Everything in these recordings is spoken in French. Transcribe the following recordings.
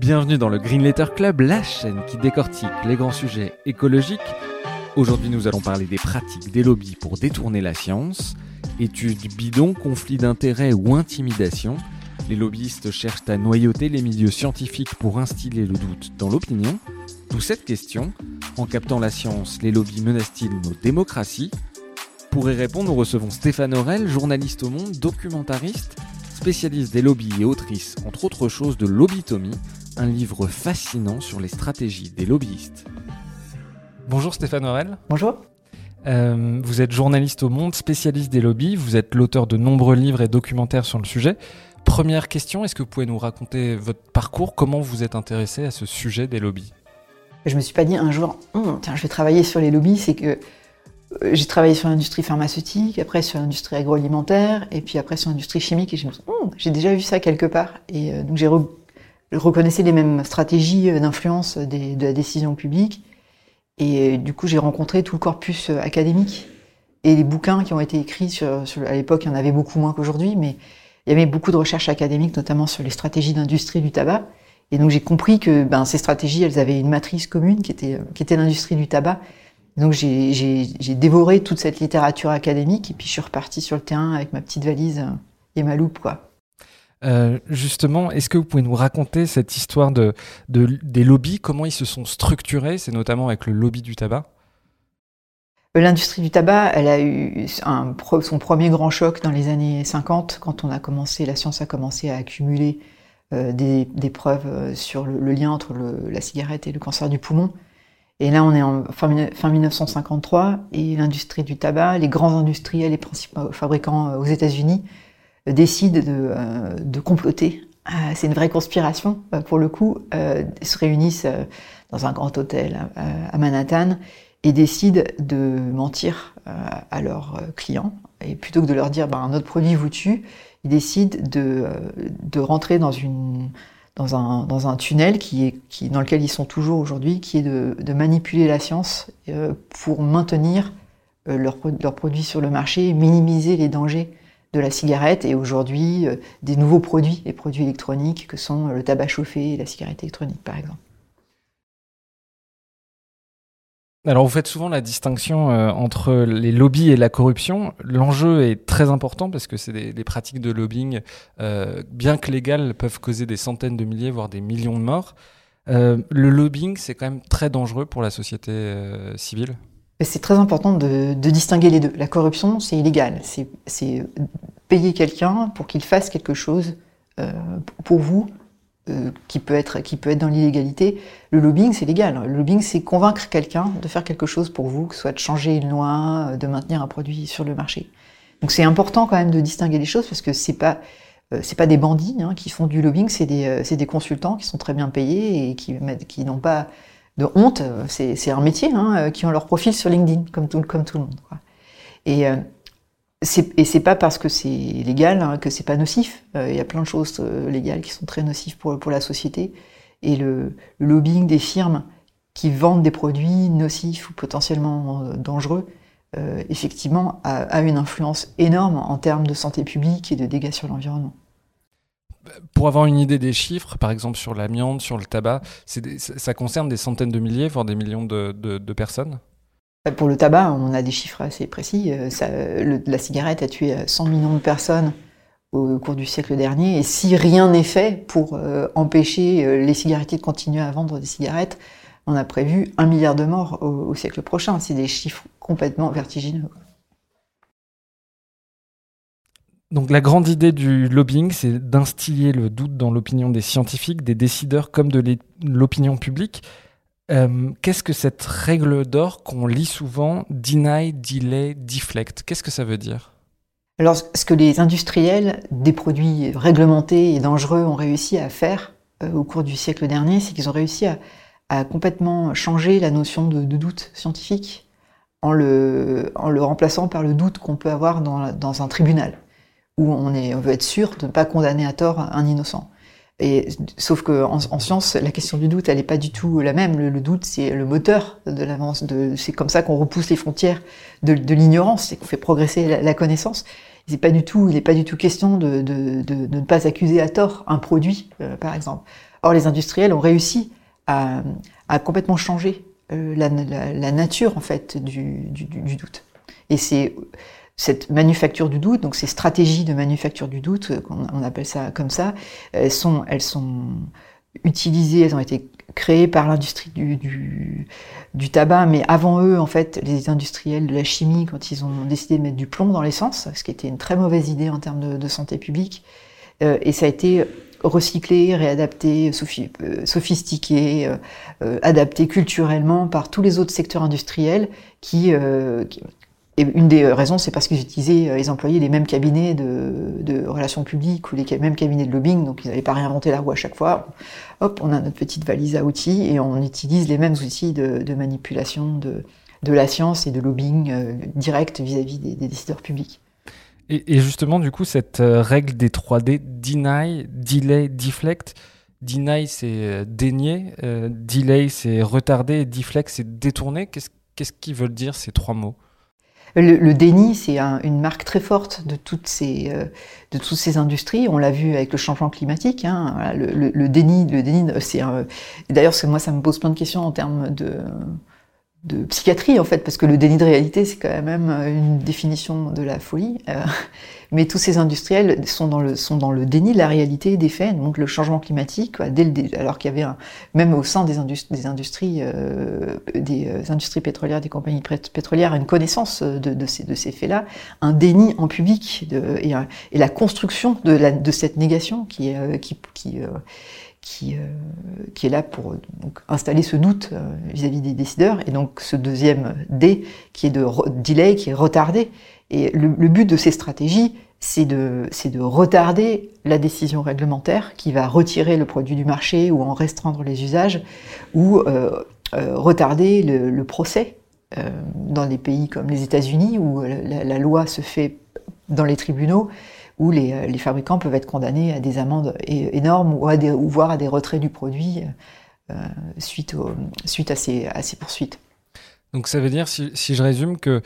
Bienvenue dans le Green Letter Club, la chaîne qui décortique les grands sujets écologiques. Aujourd'hui, nous allons parler des pratiques des lobbies pour détourner la science, études bidons, conflits d'intérêts ou intimidation. Les lobbyistes cherchent à noyauter les milieux scientifiques pour instiller le doute dans l'opinion. D'où cette question en captant la science, les lobbies menacent-ils nos démocraties? Pour y répondre, nous recevons Stéphane Aurel, journaliste au Monde, documentariste, spécialiste des lobbies et autrice, entre autres choses, de Lobbytomie, un livre fascinant sur les stratégies des lobbyistes. Bonjour Stéphane Aurel. Bonjour. Euh, vous êtes journaliste au Monde, spécialiste des lobbies, vous êtes l'auteur de nombreux livres et documentaires sur le sujet. Première question, est-ce que vous pouvez nous raconter votre parcours? Comment vous êtes intéressé à ce sujet des lobbies? Je me suis pas dit un jour, hum, tiens, je vais travailler sur les lobbies, c'est que euh, j'ai travaillé sur l'industrie pharmaceutique, après sur l'industrie agroalimentaire, et puis après sur l'industrie chimique, et je me suis dit, hum, j'ai déjà vu ça quelque part. Et euh, donc j'ai reconnaissais les mêmes stratégies d'influence de la décision publique. Et du coup, j'ai rencontré tout le corpus académique et les bouquins qui ont été écrits sur, à l'époque, il y en avait beaucoup moins qu'aujourd'hui, mais il y avait beaucoup de recherches académiques, notamment sur les stratégies d'industrie du tabac. Et donc j'ai compris que ben, ces stratégies, elles avaient une matrice commune qui était, qui était l'industrie du tabac. donc j'ai dévoré toute cette littérature académique et puis je suis reparti sur le terrain avec ma petite valise et ma loupe, quoi. Euh, justement, est-ce que vous pouvez nous raconter cette histoire de, des lobbies, comment ils se sont structurés C'est notamment avec le lobby du tabac? Euh, L'industrie du tabac, elle a eu son premier grand choc dans les années 50, quand on a commencé, la science a commencé à accumuler euh, des, preuves sur le, lien entre la cigarette et le cancer du poumon. Et là, on est en fin, fin 1953, et l'industrie du tabac, les grands industriels, les principaux fabricants aux États-Unis, décident de, euh, de comploter. Euh, c'est une vraie conspiration, euh, pour le coup. Ils se réunissent dans un grand hôtel à Manhattan et décident de mentir à leurs clients. Et plutôt que de leur dire ben, notre produit vous tue, ils décident de, de rentrer dans, une, dans, un, dans un tunnel qui est, qui, dans lequel ils sont toujours aujourd'hui, qui est de, manipuler la science pour maintenir leurs leur produits sur le marché et minimiser les dangers de la cigarette et aujourd'hui euh, des nouveaux produits, les produits électroniques que sont le tabac chauffé et la cigarette électronique par exemple. Alors vous faites souvent la distinction euh, entre les lobbies et la corruption. L'enjeu est très important parce que c'est des, pratiques de lobbying, euh, bien que légales, peuvent causer des centaines de milliers, voire des millions de morts. le lobbying, c'est quand même très dangereux pour la société civile? C'est très important de, distinguer les deux. La corruption, c'est illégal. C'est payer quelqu'un pour qu'il fasse quelque chose euh, pour vous euh, qui, peut être, dans l'illégalité. Le lobbying, c'est légal. Le lobbying, c'est convaincre quelqu'un de faire quelque chose pour vous, que ce soit de changer une loi, euh, de maintenir un produit sur le marché. Donc c'est important quand même de distinguer les choses parce que c'est pas c'est pas des bandits hein, qui font du lobbying, c'est des, consultants qui sont très bien payés et qui n'ont pas de honte. C'est un métier, hein, euh, qui ont leur profil sur LinkedIn, comme tout, le monde. Et, euh, et c'est pas parce que c'est légal hein, que c'est pas nocif. Euh, il y a plein de choses légales qui sont très nocives pour, pour la société. Et le, lobbying des firmes qui vendent des produits nocifs ou potentiellement dangereux, effectivement, a, une influence énorme en termes de santé publique et de dégâts sur l'environnement pour avoir une idée des chiffres, par exemple sur l'amiante, sur le tabac, ça concerne des centaines de milliers, voire des millions de, personnes Pour le tabac, on a des chiffres assez précis. Euh, la cigarette a tué 100 millions de personnes au cours du siècle dernier. Et si rien n'est fait pour euh, empêcher euh, les cigarettiers de continuer à vendre des cigarettes, on a prévu un milliard de morts au siècle prochain. C'est des chiffres complètement vertigineux. Donc la grande idée du lobbying, c'est d'instiller le doute dans l'opinion des scientifiques, des décideurs comme de l'opinion publique. Euh, qu'est-ce que cette règle d'or qu'on lit souvent, deny, delay, deflect? Qu'est-ce que ça veut dire? Alors, ce que les industriels des produits réglementés et dangereux ont réussi à faire euh, au cours du siècle dernier, c'est qu'ils ont réussi à, complètement changer la notion de, doute scientifique en le, remplaçant par le doute qu'on peut avoir dans, un tribunal, où on, veut être sûr de ne pas condamner à tort un innocent. Et, sauf qu'en en, science, la question du doute, elle n'est pas du tout la même. Le, doute, c'est le moteur de l'avance. C'est comme ça qu'on repousse les frontières de, l'ignorance, c'est qu'on fait progresser la, connaissance. C'est pas du tout, il n'est pas du tout question de, ne pas accuser à tort un produit, euh, par exemple. Or, les industriels ont réussi à, complètement changer euh, la, nature en fait du, du, du doute. Et c'est cette manufacture du doute, donc ces stratégies de manufacture du doute, euh, on appelle ça comme ça, elles sont, elles sont utilisées, elles ont été créées par l'industrie du, du, du, tabac, mais avant eux, en fait, les industriels de la chimie, quand ils ont décidé de mettre du plomb dans l'essence, ce qui était une très mauvaise idée en termes de, de santé publique, euh, et ça a été recyclé, réadapté, euh, sophistiqué, euh, adapté culturellement par tous les autres secteurs industriels qui, qui et une des raisons, c'est parce qu'ils utilisaient, euh, ils employaient les mêmes cabinets de, relations publiques ou les mêmes cabinets de lobbying, donc ils n'avaient pas réinventé la roue à chaque fois. Hop, on a notre petite valise à outils et on utilise les mêmes outils de, manipulation de, la science et de lobbying euh, direct vis-à-vis des, décideurs publics. Et, justement, du coup, cette euh, règle des 3D, deny, delay, deflect, deny c'est dénier, delay c'est retarder, deflect c'est détourner. Qu'est-ce qu'ils veulent dire ces trois mots? Le, déni, c'est une marque très forte de toutes ces, euh, de toutes ces industries. On l'a vu avec le changement climatique. Hein. le, déni, le déni, c'est d'ailleurs moi ça me pose plein de questions en termes de de psychiatrie en fait, parce que le déni de réalité, c'est quand même euh, une définition de la folie. Euh, mais tous ces industriels sont dans le sont dans le déni de la réalité des faits, donc le changement climatique, dès le, alors qu'il y avait un, même au sein des, industries, des industries, euh, des industries pétrolières, des compagnies pétrolières, une connaissance de, ces de ces faits-là, un déni en public et, et, la construction de la de cette négation qui qui qui qui, euh, qui est là pour installer ce doute euh, vis-à-vis des décideurs, et donc ce deuxième D qui est de delay, qui est retardé. Et le, but de ces stratégies, c'est de, de retarder la décision réglementaire qui va retirer le produit du marché ou en restreindre les usages, ou euh, retarder le, procès dans des pays comme les États-Unis où la, loi se fait dans les tribunaux où les, les, fabricants peuvent être condamnés à des amendes énormes ou, à des, ou voire à des retraits du produit euh, suite, au, suite à, ces, poursuites. Donc ça veut dire, si, si je résume, que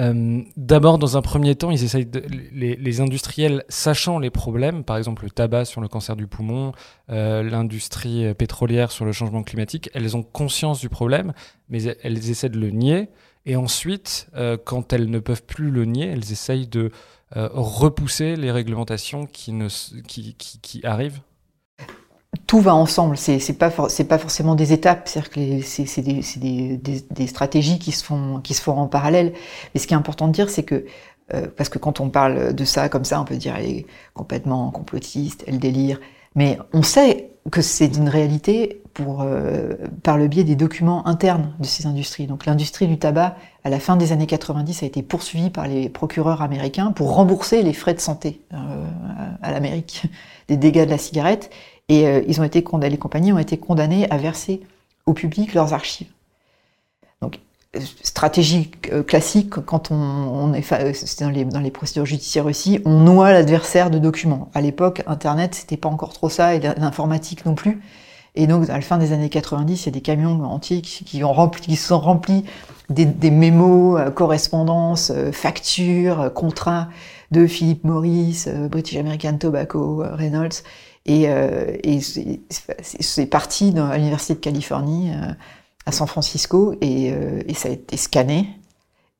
euh, d'abord, dans un premier temps, ils essayent les, les, industriels, sachant les problèmes, par exemple le tabac sur le cancer du poumon, euh, l'industrie pétrolière sur le changement climatique, elles ont conscience du problème, mais elles essaient de le nier. Et ensuite, euh, quand elles ne peuvent plus le nier, elles essayent de euh, repousser les réglementations qui, ne, qui, qui, qui arrivent? Tout va ensemble, c'est pas c'est pas forcément des étapes, c'est des, des, des, des, stratégies qui se font qui se font en parallèle. Mais ce qui est important de dire, c'est que euh, parce que quand on parle de ça comme ça, on peut dire elle est complètement complotiste, elle délire. Mais on sait que c'est une réalité euh, par le biais des documents internes de ces industries. Donc l'industrie du tabac, à la fin des années 90, a été poursuivie par les procureurs américains pour rembourser les frais de santé euh, à l'Amérique des dégâts de la cigarette. Et euh, ils ont été les compagnies ont été condamnées à verser au public leurs archives. Stratégie classique quand on, on est dans les, dans les procédures judiciaires aussi, on noie l'adversaire de documents. À l'époque, Internet, c'était pas encore trop ça et l'informatique non plus. Et donc, à la fin des années 90, il y a des camions entiers qui, ont rempli, qui sont remplis des, des mémos, euh, correspondances, euh, factures, euh, contrats de Philip Morris, British American Tobacco, Reynolds. Et, et c'est parti dans, à l'Université de Californie, à San Francisco, et, et, ça a été scanné.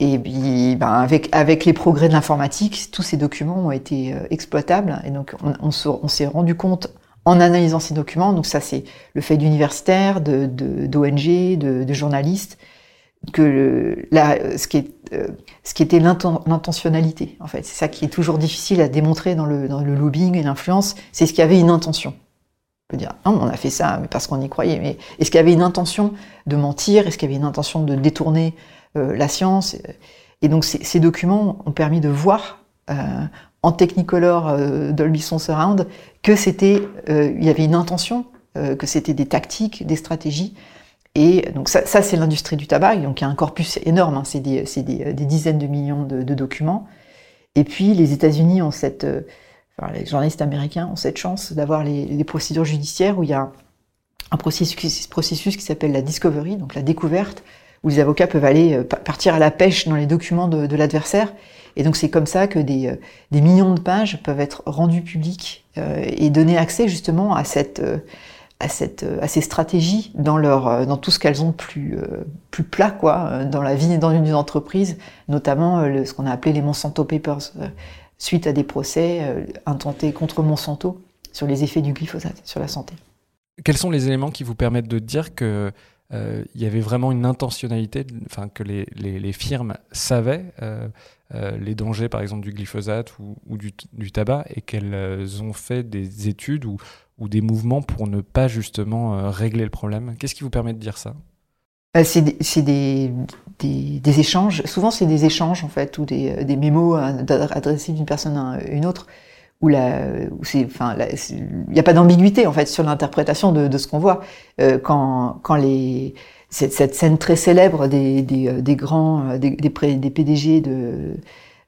Et puis, ben, avec, avec les progrès de l'informatique, tous ces documents ont été exploitables. Et donc, on, s'est rendu compte en analysant ces documents. Donc ça, c'est le fait d'universitaires, d'ONG, de, de, de, journalistes, que là, ce qui est euh, ce qui était l'intentionnalité. En fait, c'est ça qui est toujours difficile à démontrer dans le, dans le lobbying et l'influence. C'est ce qu'il y avait une intention. On peut dire, on a fait ça parce qu'on y croyait. Mais est-ce qu'il y avait une intention de mentir? Est-ce qu'il y avait une intention de détourner euh, la science? Et donc ces, ces, documents ont permis de voir en Technicolor Dolby Son Surround que c'était, il y avait une intention, que c'était des tactiques, des stratégies. Et donc ça, c'est l'industrie du tabac, donc il y a un corpus énorme, hein, c'est des, des, dizaines de millions de, documents. Et puis les États-Unis ont cette, enfin, les journalistes américains ont cette chance d'avoir les, les, procédures judiciaires où il y a un processus, qui s'appelle la discovery, donc la découverte, où les avocats peuvent aller euh, partir à la pêche dans les documents de, de l'adversaire. Et donc c'est comme ça que des, euh, des, millions de pages peuvent être rendues publiques euh, et donner accès justement à cette à, cette, à ces stratégies dans, leur, dans tout ce qu'elles ont plus, plus plat quoi, dans la vie dans une entreprise, notamment ce qu'on a appelé les Monsanto Papers, suite à des procès intentés contre Monsanto sur les effets du glyphosate sur la santé. Quels sont les éléments qui vous permettent de dire que euh, il y avait vraiment une intentionnalité, enfin que les, les, firmes savaient euh, euh, les dangers, par exemple, du glyphosate ou, ou du, du, tabac, et qu'elles ont fait des études ou, ou, des mouvements pour ne pas justement régler le problème? Qu'est-ce qui vous permet de dire ça? C'est des, des, des, échanges. Souvent, c'est des échanges en fait, ou des, des mémos adressés d'une personne à une autre où il n'y a pas d'ambiguïté en fait sur l'interprétation de, de, ce qu'on voit euh, quand, quand les cette, cette, scène très célèbre des, des, euh, des grands euh, des, des, des, PDG de,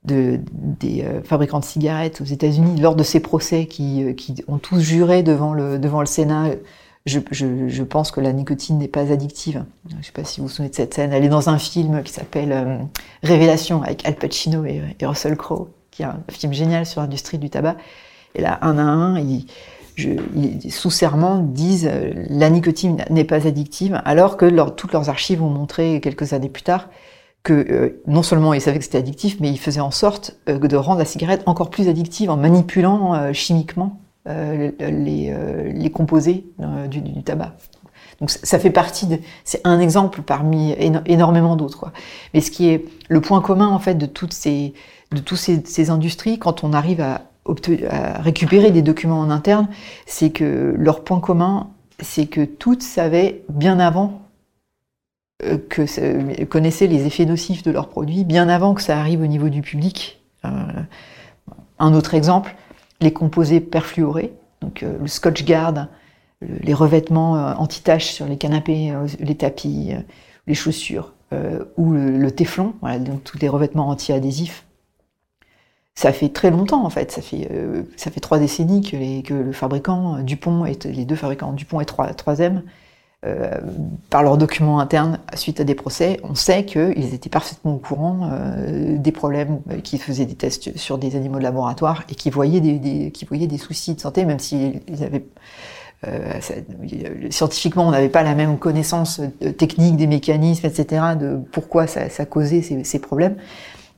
de des fabricants de cigarettes aux États-Unis lors de ces procès qui, qui ont tous juré devant le devant le Sénat. Je, pense que la nicotine n'est pas addictive. Je ne sais pas si vous vous souvenez de cette scène. Elle est dans un film qui s'appelle Révélation avec Al Pacino et, et Russell Crowe qui est un film génial sur l'industrie du tabac. Et là, un à un, ils, sous serment disent euh, la nicotine n'est pas addictive, alors que toutes leurs archives ont montré quelques années plus tard que euh, non seulement ils savaient que c'était addictif, mais ils faisaient en sorte euh, de rendre la cigarette encore plus addictive en manipulant chimiquement les, les, composés du, du, tabac. Donc ça fait partie de, c'est un exemple parmi énormément d'autres. Mais ce qui est le point commun en fait de toutes ces de toutes ces, industries, quand on arrive à, récupérer des documents en interne, c'est que leur point commun, c'est que toutes savaient bien avant euh, que connaissaient les effets nocifs de leurs produits, bien avant que ça arrive au niveau du public. Euh, un autre exemple, les composés perfluorés, donc euh, le Scotch Guard, les revêtements anti-taches sur les canapés, les tapis, les chaussures, ou le, le téflon, donc tous les revêtements anti-adhésifs. Ça fait très longtemps en fait, ça fait, euh, ça fait trois décennies que, les, le fabricant euh, Dupont, et, les deux fabricants Dupont et 3, m euh, par leurs documents internes, suite à des procès, on sait qu'ils étaient parfaitement au courant des problèmes, qui faisaient des tests sur des animaux de laboratoire et qui voyaient des, qui voyaient des soucis de santé, même s'ils avaient scientifiquement, on n'avait pas la même connaissance technique des mécanismes, etc., de pourquoi ça, ça causait ces, ces problèmes.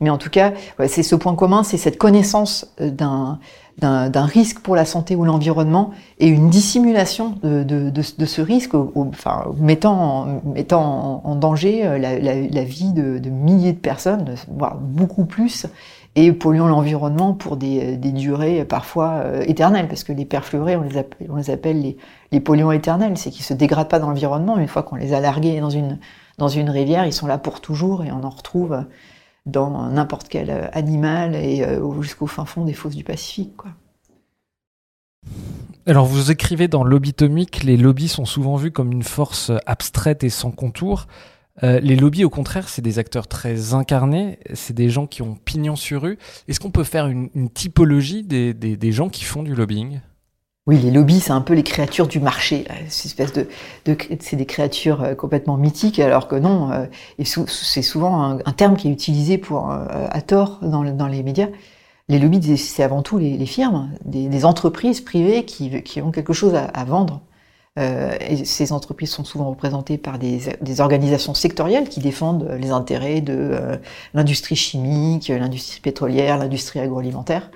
Mais en tout cas, c'est ce point commun, c'est cette connaissance euh, d'un d'un risque pour la santé ou l'environnement et une dissimulation de, ce risque, enfin, mettant, en, danger euh, la, vie de, milliers de personnes, voire beaucoup plus, et polluant l'environnement pour des, des, durées parfois euh, éternelles, parce que les perfluorés, on les appelle, on les, appelle les, les polluants éternels, c'est qu'ils se dégradent pas dans l'environnement, une fois qu'on les a largués dans une, dans une rivière, ils sont là pour toujours et on en retrouve dans n'importe quel euh, animal et euh, jusqu'au fin fond des fosses du Pacifique. Alors vous écrivez dans Lobbytomique, les lobbies sont souvent vus comme une force abstraite et sans contour. Euh, les lobbies, au contraire, c'est des acteurs très incarnés, c'est des gens qui ont pignon sur rue. Est-ce qu'on peut faire une, typologie des, gens qui font du lobbying? Oui, les lobbies, c'est un peu les créatures du marché. espèce de, de c'est des créatures euh, complètement mythiques, alors que non. Euh, et c'est souvent un, terme qui est utilisé pour euh, à tort dans, les médias. Les lobbies, c'est avant tout les, firmes, des, des, entreprises privées qui, qui, ont quelque chose à, à vendre. Euh, et ces entreprises sont souvent représentées par des, des, organisations sectorielles qui défendent les intérêts de l'industrie chimique, l'industrie pétrolière, l'industrie agroalimentaire.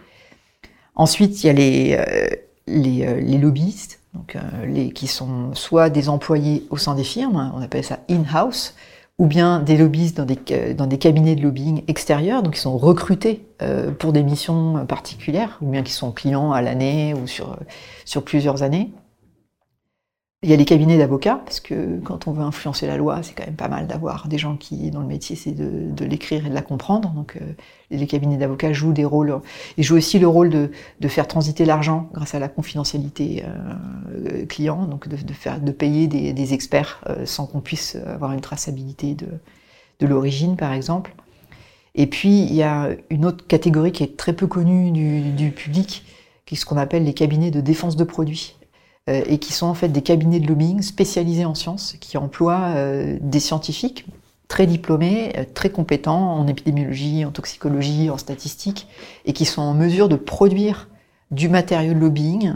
Ensuite, il y a les, euh, les lobbyistes, donc, euh, les, qui sont soit des employés au sein des firmes, on appelle ça in-house, ou bien des lobbyistes dans des, euh, dans des cabinets de lobbying extérieurs, donc qui sont recrutés pour des missions particulières, ou bien qui sont clients à l'année ou sur, sur plusieurs années. Il y a les cabinets d'avocats, parce que quand on veut influencer la loi, c'est quand même pas mal d'avoir des gens qui, dans le métier, c'est de, l'écrire et de la comprendre. Donc euh, les cabinets d'avocats jouent des rôles. Ils jouent aussi le rôle de, faire transiter l'argent grâce à la confidentialité euh, client, donc de, faire, payer des, experts euh, sans qu'on puisse avoir une traçabilité de, l'origine, par exemple. Et puis, il y a une autre catégorie qui est très peu connue du public, qui est ce qu'on appelle les cabinets de défense de produits. Euh, et qui sont en fait des cabinets de lobbying spécialisés en sciences, qui emploient euh, des scientifiques très diplômés, euh, très compétents en épidémiologie, en toxicologie, en statistique, et qui sont en mesure de produire du matériau de lobbying,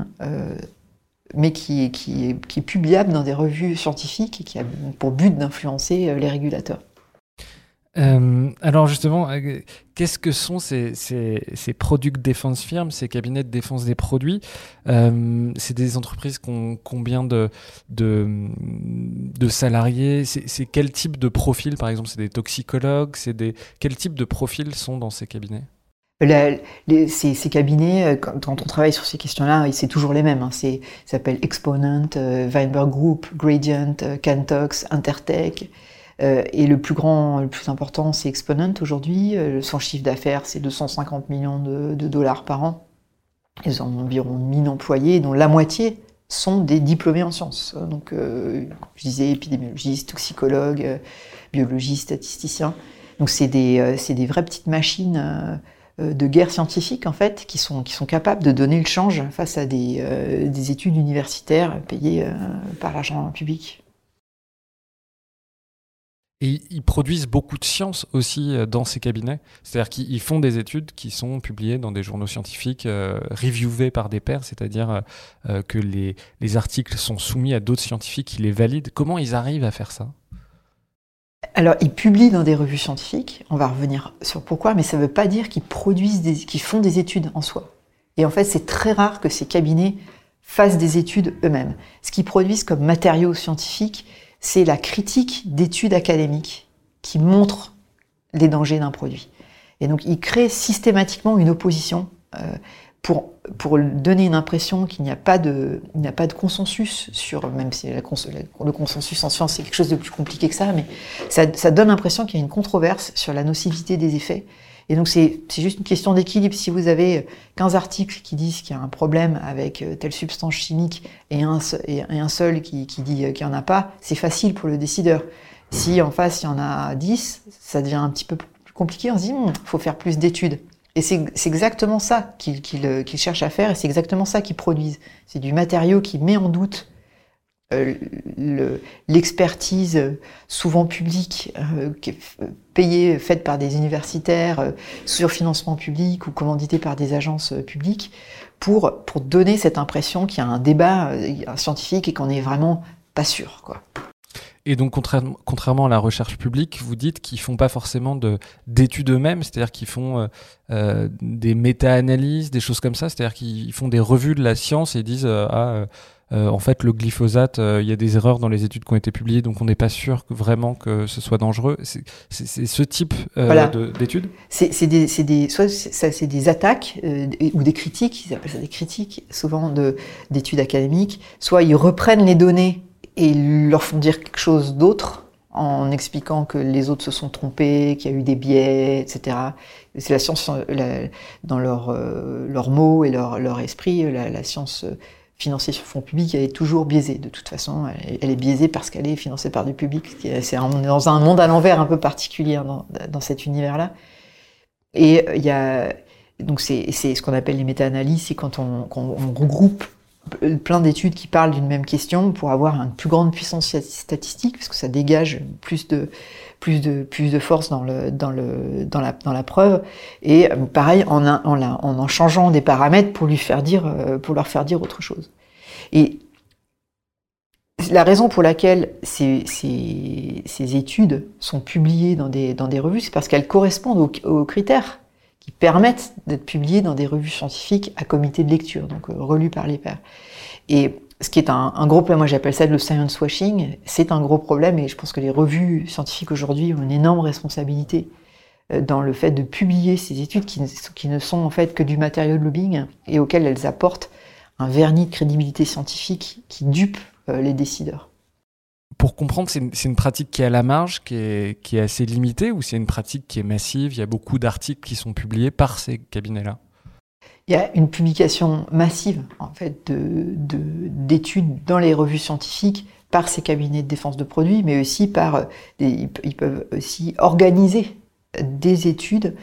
mais qui, est, publiable dans des revues scientifiques et qui a pour but d'influencer les régulateurs. Euh, alors justement, euh, qu'est-ce que sont ces, ces, ces product defense firms, ces cabinets de défense des produits? Euh, C'est des entreprises qui ont combien de, salariés? C'est quel type de profil Par exemple, c'est des toxicologues? C'est des quel type de profils sont dans ces cabinets? Ces, cabinets, quand, on travaille sur ces questions-là, c'est toujours les mêmes. Hein. Ça s'appelle Exponent, Weinberg Group, Gradient, Cantox, Intertech. Euh, et le plus grand, le plus important, c'est Exponent aujourd'hui. Euh, son chiffre d'affaires, c'est 250 millions de, dollars par an. Ils ont environ 1000 employés, dont la moitié sont des diplômés en sciences. Donc, euh, je disais épidémiologistes, toxicologues, biologistes, statisticiens. Donc, c'est des, des vraies petites machines de guerre scientifique, en fait, qui sont, qui sont capables de donner le change face à des études universitaires payées par l'argent public. Et ils produisent beaucoup de sciences aussi euh, dans ces cabinets. C'est-à-dire qu'ils font des études qui sont publiées dans des journaux scientifiques, euh, reviewées par des pairs, c'est-à-dire euh, que les, les, articles sont soumis à d'autres scientifiques qui les valident. Comment ils arrivent à faire ça? Alors, ils publient dans des revues scientifiques, on va revenir sur pourquoi, mais ça ne veut pas dire qu'ils produisent, des, qu'ils font des études en soi. Et en fait, c'est très rare que ces cabinets fassent des études eux-mêmes. Ce qu'ils produisent comme matériaux scientifiques, c'est la critique d'études académiques qui montrent les dangers d'un produit. Et donc, il crée systématiquement une opposition euh, pour, pour donner une impression qu'il n'y a, pas de, a pas de consensus sur, même si le consensus en science c'est quelque chose de plus compliqué que ça, mais ça donne l'impression qu'il y a une controverse sur la nocivité des effets. Et donc c'est juste une question d'équilibre. Si vous avez 15 articles qui disent qu'il y a un problème avec euh, telle substance chimique et un, seul qui, dit qu'il n'y en a pas, c'est facile pour le décideur. Si en face il y en a 10, ça devient un petit peu plus compliqué. On se dit, il hmm, faut faire plus d'études. Et c'est exactement ça qu'ils cherchent à faire et c'est exactement ça qu'ils produisent. C'est du matériau qui met en doute euh, l'expertise euh, souvent publique, euh, payée, faite par des universitaires sur financement public ou commanditée par des agences publiques, pour, pour donner cette impression qu'il y a un débat scientifique et qu'on n'est vraiment pas sûr. Quoi. Et donc, contrairement à la recherche publique, vous dites qu'ils font pas forcément d'études eux-mêmes, c'est-à-dire qu'ils font des méta-analyses, des choses comme ça, c'est-à-dire qu'ils font des revues de la science et disent ah euh, en fait, le glyphosate, euh, il y a des erreurs dans les études qui ont été publiées, donc on n'est pas sûr vraiment que ce soit dangereux. C'est ce type euh, d'études C'est des, des, soit des attaques ou des critiques, ils appellent ça des critiques, souvent d'études académiques, soit ils reprennent les données et leur font dire quelque chose d'autre en expliquant que les autres se sont trompés, qu'il y a eu des biais, etc. C'est la science, dans leurs leur mots et leur, leur esprit, la, la science financée sur fonds publics, elle est toujours biaisée. De toute façon, elle est, biaisée parce qu'elle est financée par du public. C'est dans un monde à l'envers un peu particulier dans, cet univers-là. Et euh, il y a donc c'est ce qu'on appelle les méta-analyses, c'est quand on, regroupe plein d'études qui parlent d'une même question pour avoir une plus grande puissance statistique, parce que ça dégage plus de, plus de, plus de force dans, le, dans, le, dans, la, dans la preuve. Et pareil, en, en, en, en changeant des paramètres pour, lui faire dire, euh, pour leur faire dire autre chose. Et la raison pour laquelle ces, ces, ces études sont publiées dans des, dans des revues, c'est parce qu'elles correspondent aux, aux, critères qui permettent d'être publiées dans des revues scientifiques à comité de lecture, donc euh, relues par les pairs. Et ce qui est un, gros problème, moi j'appelle ça le science washing, c'est un gros problème et je pense que les revues scientifiques aujourd'hui ont une énorme responsabilité euh, dans le fait de publier ces études qui, ne sont en fait que du matériau de lobbying et auxquelles elles apportent un vernis de crédibilité scientifique qui dupe les décideurs. Pour comprendre, c'est une, pratique qui est à la marge, qui est assez limitée, ou c'est une pratique qui est massive? Il y a beaucoup d'articles qui sont publiés par ces cabinets-là il y a une publication massive en fait d'études de, dans les revues scientifiques par ces cabinets de défense de produits, mais aussi par ils peuvent aussi organiser des études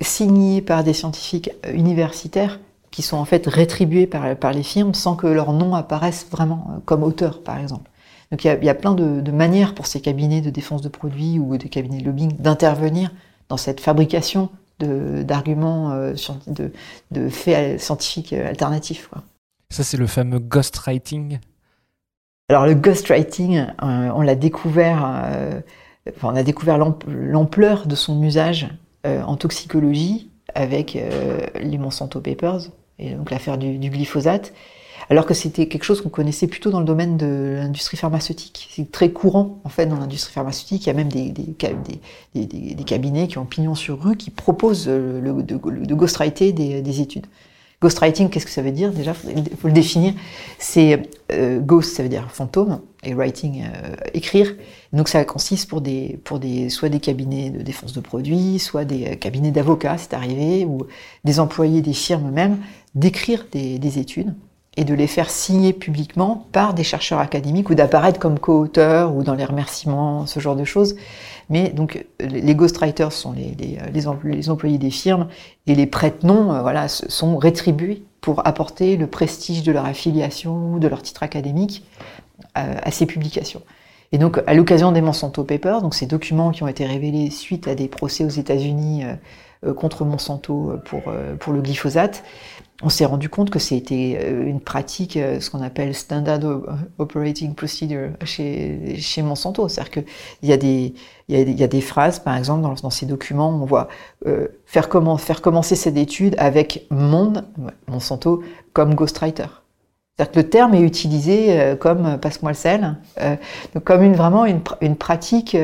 signées par des scientifiques universitaires qui sont en fait rétribués par, par les firmes sans que leur nom apparaisse vraiment comme auteur, par exemple. Donc il y a, plein de, de, manières pour ces cabinets de défense de produits ou des cabinets de lobbying d'intervenir dans cette fabrication d'arguments, euh, de, de, faits scientifiques alternatifs. Quoi. Ça, c'est le fameux ghostwriting Alors, le ghostwriting, euh, on l'a découvert, euh, enfin, on a découvert l'ampleur de son usage en toxicologie avec les Monsanto Papers, et donc l'affaire du, du glyphosate alors que c'était quelque chose qu'on connaissait plutôt dans le domaine de l'industrie pharmaceutique. C'est très courant, en fait, dans l'industrie pharmautique. Il y a même des, des, cabinets qui ont pignon sur rue qui proposent le, de, ghostwriter des, études. Ghostwriting, qu'est-ce que ça veut dire Déjà, il faut le définir. C'est euh, ghost, ça veut dire fantôme, et writing, euh, écrire. Donc ça consiste pour des, pour des, soit des cabinets de défense de produits, soit des cabinets d'avocats, c'est arrivé, ou des employés des firmes même, d'écrire des études et de les faire signer publiquement par des chercheurs académiques ou d'apparaître comme co-auteurs ou dans les remerciements, ce genre de choses. Mais donc les ghostwriters sont les, les employés des firmes et les prête-noms euh, sont rétribués pour apporter le prestige de leur affiliation ou de leur titre académique à, à ces publications. Et donc, à l'occasion des Monsanto Papers, donc ces documents qui ont été révélés suite à des procès aux États-Unis euh, euh, contre Monsanto pour le glyphosate, on s'est rendu compte que c'était euh, une pratique, euh, ce qu'on appelle standard operating procedure chez, chez Monsanto. C'est-à-dire qu'il y, a des, il y, a, des phrases, par exemple, dans, ces documents, on voit euh, faire, comment, faire commencer cette étude avec Monsanto, comme ghostwriter. C'est-à-dire que le terme est utilisé comme passe-moi le sel, donc comme une, vraiment une, une pratique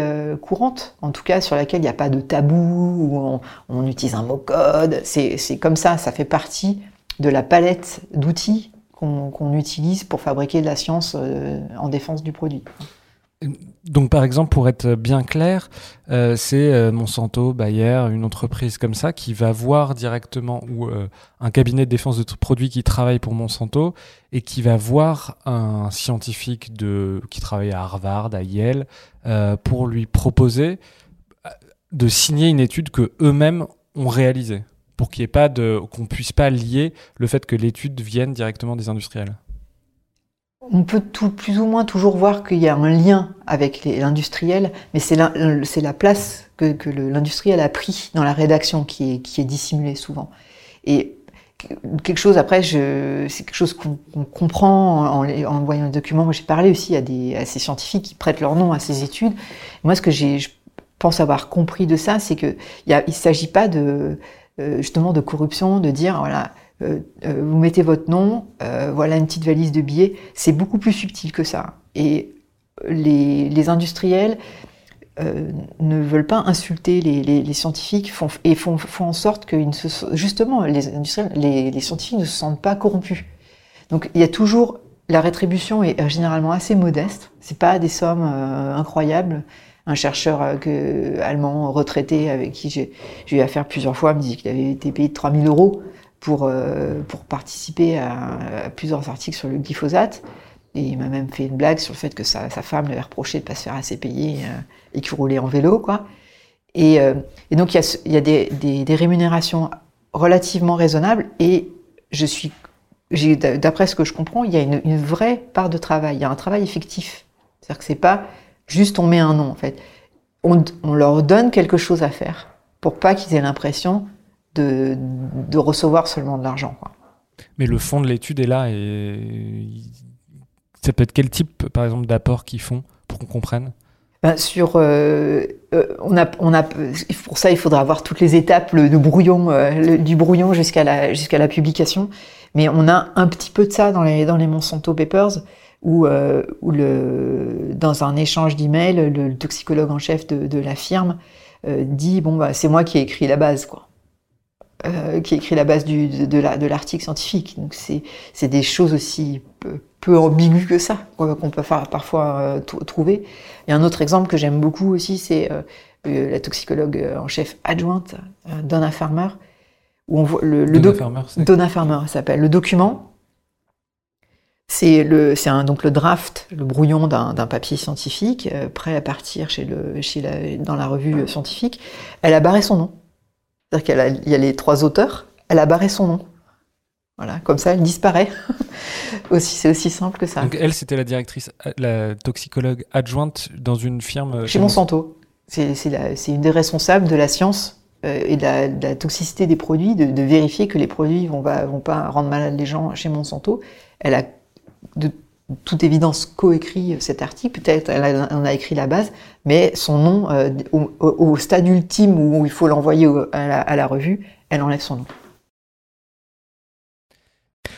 courante, en tout cas sur laquelle il n'y a pas de tabou, où on, on utilise un mot code. C'est comme ça, ça fait partie de la palette d'outils qu'on utilise pour fabriquer de la science euh, en défense du produit. Donc par exemple, pour être bien clair, euh, c'est euh, Monsanto, Bayer, une entreprise comme ça qui va voir directement ou un cabinet de défense de produits qui travaille pour Monsanto et qui va voir un scientifique qui travaille à Harvard, à Yale, pour lui proposer de signer une étude que eux-mêmes ont réalisée pour qu'il ait pas de qu'on puisse pas lier le fait que l'étude vienne directement des industriels. On peut plus ou moins toujours voir qu'il y a un lien avec l'industriel, mais c'est la, la, place que, que l'industriel a pris dans la rédaction qui est, dissimulée souvent. Et quelque chose, après, c'est quelque chose qu'on comprend en, en, voyant les documents. J'ai parlé aussi à, ces scientifiques qui prêtent leur nom à ces études. Moi, ce que je pense avoir compris de ça, c'est qu'il ne s'agit pas de justement de corruption, de dire voilà, euh, euh, vous mettez votre nom, voilà une petite valise de billets. C'est beaucoup plus subtil que ça. Et les, industriels ne veulent pas insulter les, scientifiques et font, font en sorte que justement les industriels, les, scientifiques ne se sentent pas corrompus. Donc il y a toujours la rétribution est généralement assez modeste. C'est pas des sommes incroyables un chercheur euh, allemand retraité avec qui j'ai eu affaire plusieurs fois me dit qu'il avait été payé de 3000 euros pour, euh, pour participer à, plusieurs articles sur le glyphosate. Et il m'a même fait une blague sur le fait que sa, femme l'avait reproché de pas se faire assez payer euh, et qu'il roulait en vélo, quoi. Et, donc il y a, y a des, des, des, rémunérations relativement raisonnables et je suis, d'après ce que je comprends, il y a une, une, vraie part de travail. Il y a un travail effectif. C'est-à-dire que c'est pas Juste on met un nom en fait. On, leur donne quelque chose à faire pour pas qu'ils aient l'impression de, recevoir seulement de l'argent. Mais le fond de l'étude est là et ça peut être quel type, par exemple, d'apport qu'ils font pour qu'on comprenne? Ben sur, euh, euh, on a, on a, pour ça, il faudra avoir toutes les étapes le, brouillon, euh, du brouillon jusqu'à la, jusqu'à la publication. Mais on a un petit peu de ça dans les, dans les Monsanto Papers où, euh, le, dans un échange d'emails, le, le, toxicologue en chef de, de la firme euh, dit bon bah c'est moi qui ai écrit la base quoi, euh, qui ai écrit la base du, de, de l'article scientifique. Donc c'est c'est des choses aussi peu ambigu que ça, qu'on peut parfois trouver. Et un autre exemple que j'aime beaucoup aussi, c'est la toxicologue en chef adjointe, Donna Farmer, où on voit le, Donna Farmer, Donna Farmer s'appelle. Le document, c'est le, c'est donc le draft, le brouillon d'un, papier scientifique euh, prêt à partir chez le, chez la, dans la revue scientifique. Elle a barré son nom. C'est-à-dire qu'il y a les trois auteurs, elle a barré son nom. Voilà, comme ça, elle disparaît. aussi, c'est aussi simple que ça. Donc elle, c'était la directrice, la toxicologue adjointe dans une firme. Chez Monsanto. C'est, une des responsables de la science euh, et de la, toxicité des produits, de, vérifier que les produits vont vont pas rendre malade les gens chez Monsanto. Elle a de toute évidence coécrit cet article, peut-être elle en a écrit la base, mais son nom, euh, au, stade ultime où il faut l'envoyer à, la revue, elle enlève son nom.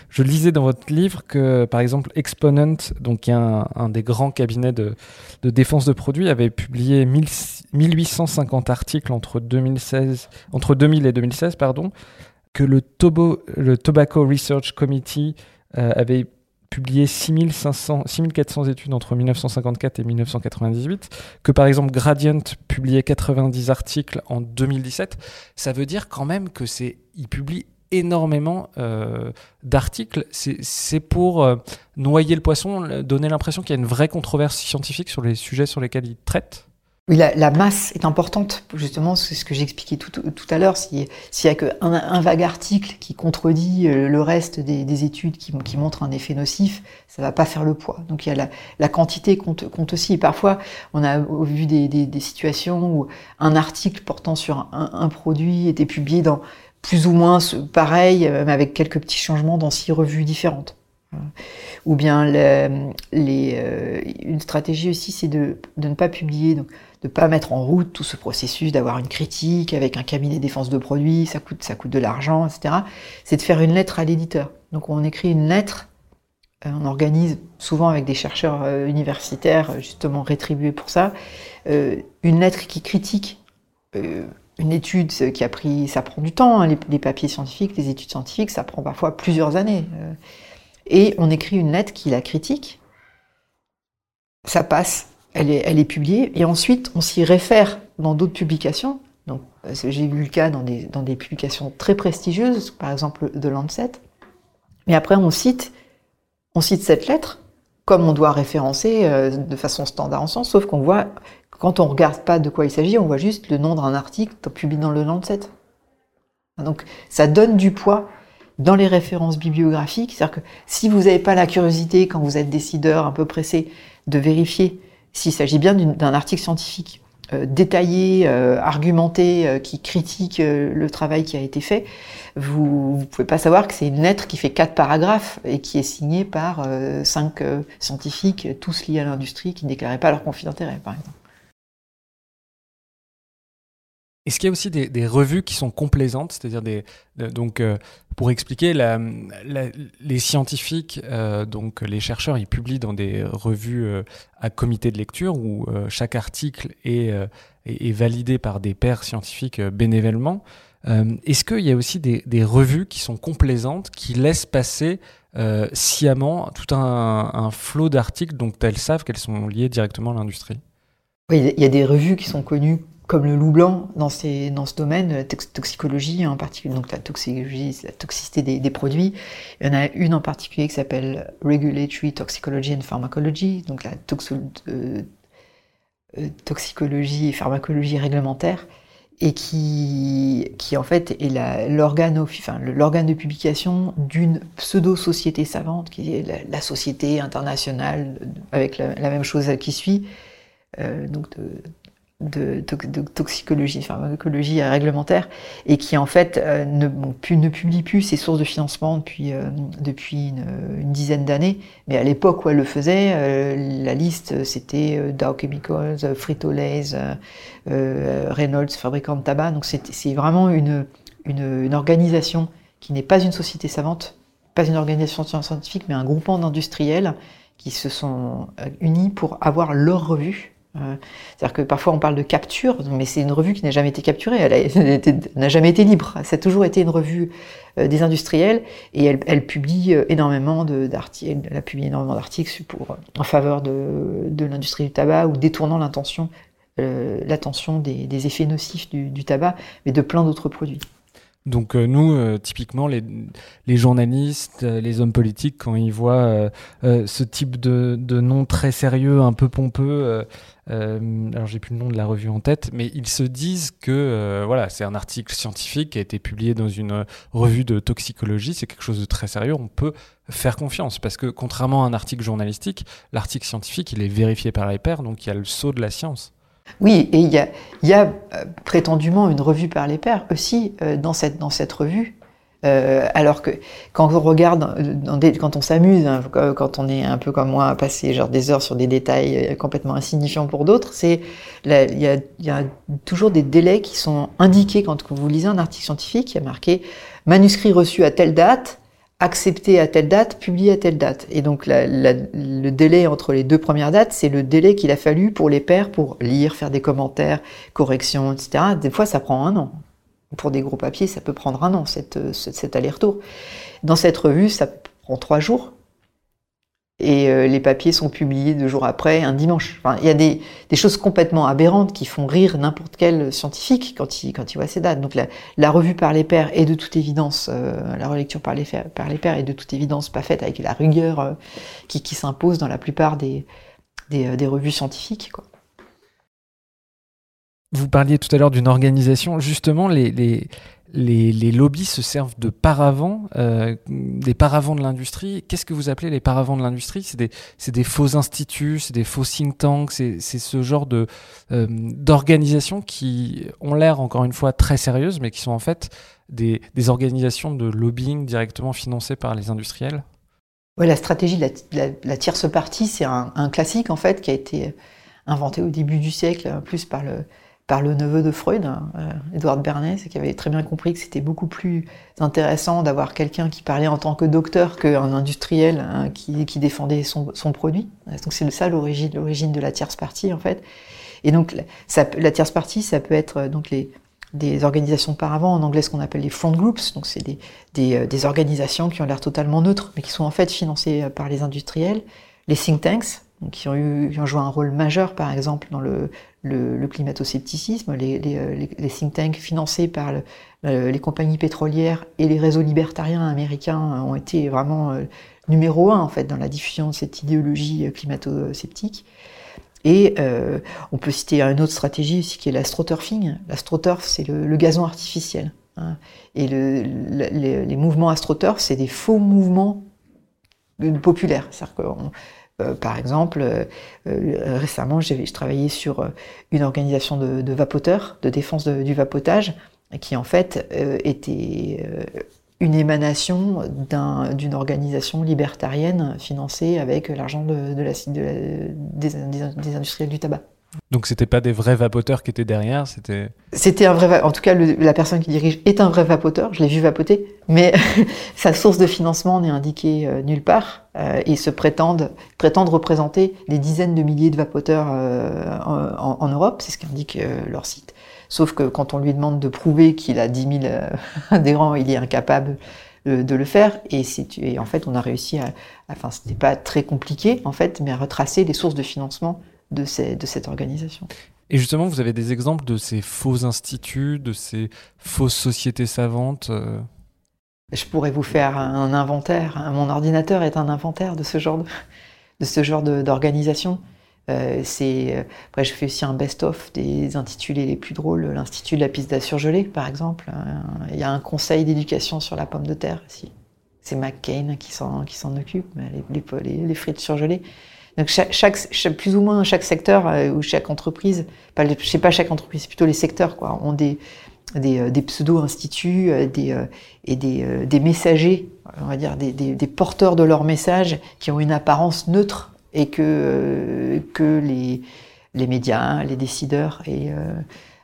Je lisais dans votre livre que, par exemple, Exponent, donc un, des grands cabinets de, défense de produits, avait publié 1850 articles entre, 2016, entre 2000 et 2016, pardon, que le, le Tobacco Research Committee euh, avait publié 6500, 6400 études entre 1954 et 1998, que par exemple Gradient publiait 90 articles en 2017, ça veut dire quand même que c'est, il publie énormément euh, d'articles. C'est pour euh, noyer le poisson, donner l'impression qu'il y a une vraie controverse scientifique sur les sujets sur lesquels il traite oui, la, masse est importante, justement, c'est ce que j'expliquais tout, tout à l'heure. S'il n'y a qu'un un vague article qui contredit euh, le reste des, études qui, qui, montrent un effet nocif, ça va pas faire le poids. Donc il y a la, la quantité compte, compte aussi. Et parfois, on a vu des, des, des, situations où un article portant sur un, un, produit était publié dans plus ou moins pareil, euh, mais avec quelques petits changements dans six revues différentes. Ou bien les, euh, une stratégie aussi, c'est de, ne pas publier. Donc, de pas mettre en route tout ce processus d'avoir une critique avec un cabinet défense de produits, ça coûte, ça coûte de l'argent, etc. C'est de faire une lettre à l'éditeur. Donc on écrit une lettre, euh, on organise souvent avec des chercheurs euh, universitaires justement rétribués pour ça, une lettre qui critique une étude qui a pris, ça prend du temps, hein, les, papiers scientifiques, les études scientifiques, ça prend parfois plusieurs années. Et on écrit une lettre qui la critique, ça passe elle est, publiée, et ensuite on s'y réfère dans d'autres publications. Donc, j'ai vu le cas dans des, dans des publications très prestigieuses, par exemple de Lancet. Mais après, on cite, on cite cette lettre comme on doit référencer euh, de façon standard en sens, sauf qu'on voit, quand on regarde pas de quoi il s'agit, on voit juste le nom d'un article publié dans le Lancet. Donc, ça donne du poids dans les références bibliographiques. C'est-à-dire que si vous n'avez pas la curiosité, quand vous êtes décideur un peu pressé, de vérifier s'il s'agit bien d'un article scientifique euh, détaillé, euh, argumenté, euh, qui critique le travail qui a été fait, vous ne pouvez pas savoir que c'est une lettre qui fait quatre paragraphes et qui est signée par cinq scientifiques, tous liés à l'industrie, qui ne déclaraient pas leur conflit d'intérêt, par exemple. Est-ce qu'il y a aussi des, revues qui sont complaisantes, c'est-à-dire des donc pour expliquer les scientifiques donc les chercheurs ils publient dans des revues à comité de lecture où chaque article est, validé par des pairs scientifiques bénévolement. Est-ce qu'il y a aussi des, revues qui sont complaisantes, qui laissent passer sciemment tout un, flot d'articles dont elles savent qu'elles sont liées directement à l'industrie? Il y a des revues qui sont connues comme le loup blanc dans, ce domaine, la toxicologie en particulier, donc la toxicologie, la toxicité des, produits. Il y en a une en particulier qui s'appelle Regulatory Toxicology and Pharmacology, donc la euh, euh, toxicologie et pharmacologie réglementaire, et qui, qui en fait est l'organe enfin, de publication d'une pseudo-société savante, qui est la, société internationale, avec la, même chose qui suit, euh, donc de, de, toxicologie, pharmacologie réglementaire, et qui en fait euh, ne, publie plus ses sources de financement depuis, euh, une, dizaine d'années. Mais à l'époque où elle le faisait, euh, la liste c'était Dow Chemicals, Frito-Lay's, Reynolds, fabricant de tabac. Donc c'est vraiment une organisation qui n'est pas une société savante, pas une organisation scientifique, mais un groupement d'industriels qui se sont unis pour avoir leur revue C'est-à-dire que parfois on parle de capture, mais c'est une revue qui n'a jamais été capturée, elle n'a jamais été libre. Ça a toujours été une revue des industriels et elle, publie énormément d'articles, elle a publié énormément d'articles en faveur de, l'industrie du tabac ou détournant l'attention des, des, effets nocifs du, du tabac, mais de plein d'autres produits. Donc euh, nous, euh, typiquement, les, les journalistes, euh, les hommes politiques, quand ils voient ce type de, de, nom très sérieux, un peu pompeux, alors j'ai plus le nom de la revue en tête, mais ils se disent que voilà, c'est un article scientifique qui a été publié dans une revue de toxicologie, c'est quelque chose de très sérieux, on peut faire confiance parce que contrairement à un article journalistique, l'article scientifique, il est vérifié par les pairs, donc il y a le saut de la science. Oui, et il y a, y a euh, prétendument une revue par les pairs aussi euh, dans, cette, dans cette revue. Euh, alors que quand on regarde, dans des, quand on s'amuse, hein, quand on est un peu comme moi à passer genre des heures sur des détails complètement insignifiants pour d'autres, c'est il y y a, toujours des délais qui sont indiqués quand vous lisez un article scientifique, il y a marqué manuscrit reçu à telle date, accepté à telle date, publié à telle date. Et donc le délai entre les deux premières dates, c'est le délai qu'il a fallu pour les pairs pour lire, faire des commentaires, corrections, etc. Des fois, ça prend un an. Pour des gros papiers, ça peut prendre un an, cette, cet aller-retour. Dans cette revue, ça prend trois jours. Et euh, les papiers sont publiés deux jours après, un dimanche. Enfin, il y a des, des, choses complètement aberrantes qui font rire n'importe quel scientifique quand il, quand il voit ces dates. Donc la, la revue par les pairs est de toute évidence, euh, la relecture par les, par les pairs est de toute évidence pas faite avec la rigueur euh, qui, qui s'impose dans la plupart des, des, des revues scientifiques. Quoi. Vous parliez tout à l'heure d'une organisation. Justement, les, les, les, les, lobbies se servent de paravents, euh, des paravents de l'industrie. Qu'est-ce que vous appelez les paravents de l'industrie? C'est des, des, faux instituts, c'est des faux think tanks, c'est ce genre de euh, qui ont l'air encore une fois très sérieuses, mais qui sont en fait des, des organisations de lobbying directement financées par les industriels? Ouais, la stratégie de la, la, tierce partie, c'est un, un, classique en fait qui a été inventé au début du siècle, plus par le par le neveu de Freud, hein, euh, Edward Bernays, qui avait très bien compris que c'était beaucoup plus intéressant d'avoir quelqu'un qui parlait en tant que docteur qu'un industriel hein, qui, défendait son, produit. Donc c'est ça l'origine, l'origine de la tierce partie en fait. Et donc la tierce partie, ça peut être euh, donc les, des organisations par avant, en anglais ce qu'on appelle les front groups, donc c'est des, des, euh, des, organisations qui ont l'air totalement neutres, mais qui sont en fait financées par les industriels, les think tanks, qui ont, eu, qui ont joué un rôle majeur, par exemple, dans le, le, climato-scepticisme, euh, les, think tanks financés par euh, les compagnies pétrolières et les réseaux libertariens américains ont été vraiment euh, numéro un, en fait, dans la diffusion de cette idéologie climato-sceptique. Et on peut citer une autre stratégie aussi qui est l'astroturfing. L'astroturf, c'est le, gazon artificiel. Hein. Et le, les, les, mouvements astroturf, c'est des faux mouvements populaires. C'est-à-dire euh, par exemple, euh, euh, récemment, j'ai travaillé sur une organisation de, vapoteurs, de défense du vapotage, qui en fait était une émanation d'une organisation libertarienne financée avec l'argent de, de, la, des, des, industriels du tabac. Donc c'était pas des vrais vapoteurs qui étaient derrière, c'était. C'était un vrai, en tout cas la personne qui dirige est un vrai vapoteur. Je l'ai vu vapoter, mais sa source de financement n'est indiquée euh, nulle part. Euh, et se prétendent représenter des dizaines de milliers de vapoteurs euh, en, en, Europe, c'est ce qu'indique euh, leur site. Sauf que quand on lui demande de prouver qu'il a 10 000 adhérents, il est incapable de le faire. Et, et en fait, on a réussi à, enfin, c'était pas très compliqué en fait, mais à retracer les sources de financement de, ces, de cette organisation. Et justement, vous avez des exemples de ces faux instituts, de ces fausses sociétés savantes euh Je pourrais vous faire un inventaire. Mon ordinateur est un inventaire de ce genre de, ce genre d'organisation. Euh, c'est après je fais aussi un best-of des intitulés les plus drôles. L'institut de la piste surgelée, par exemple. Euh, il y a un conseil d'éducation sur la pomme de terre aussi. C'est McCain qui s'en qui s'en occupe, les, les, les frites surgelées. Donc chaque, chaque, plus ou moins chaque secteur euh, ou chaque entreprise, pas, je sais pas chaque entreprise, c'est plutôt les secteurs quoi, ont des des, euh, des pseudo-instituts euh, des, et des, des messagers, on va dire des, des, porteurs de leur message qui ont une apparence neutre et que, que les, les médias, les décideurs et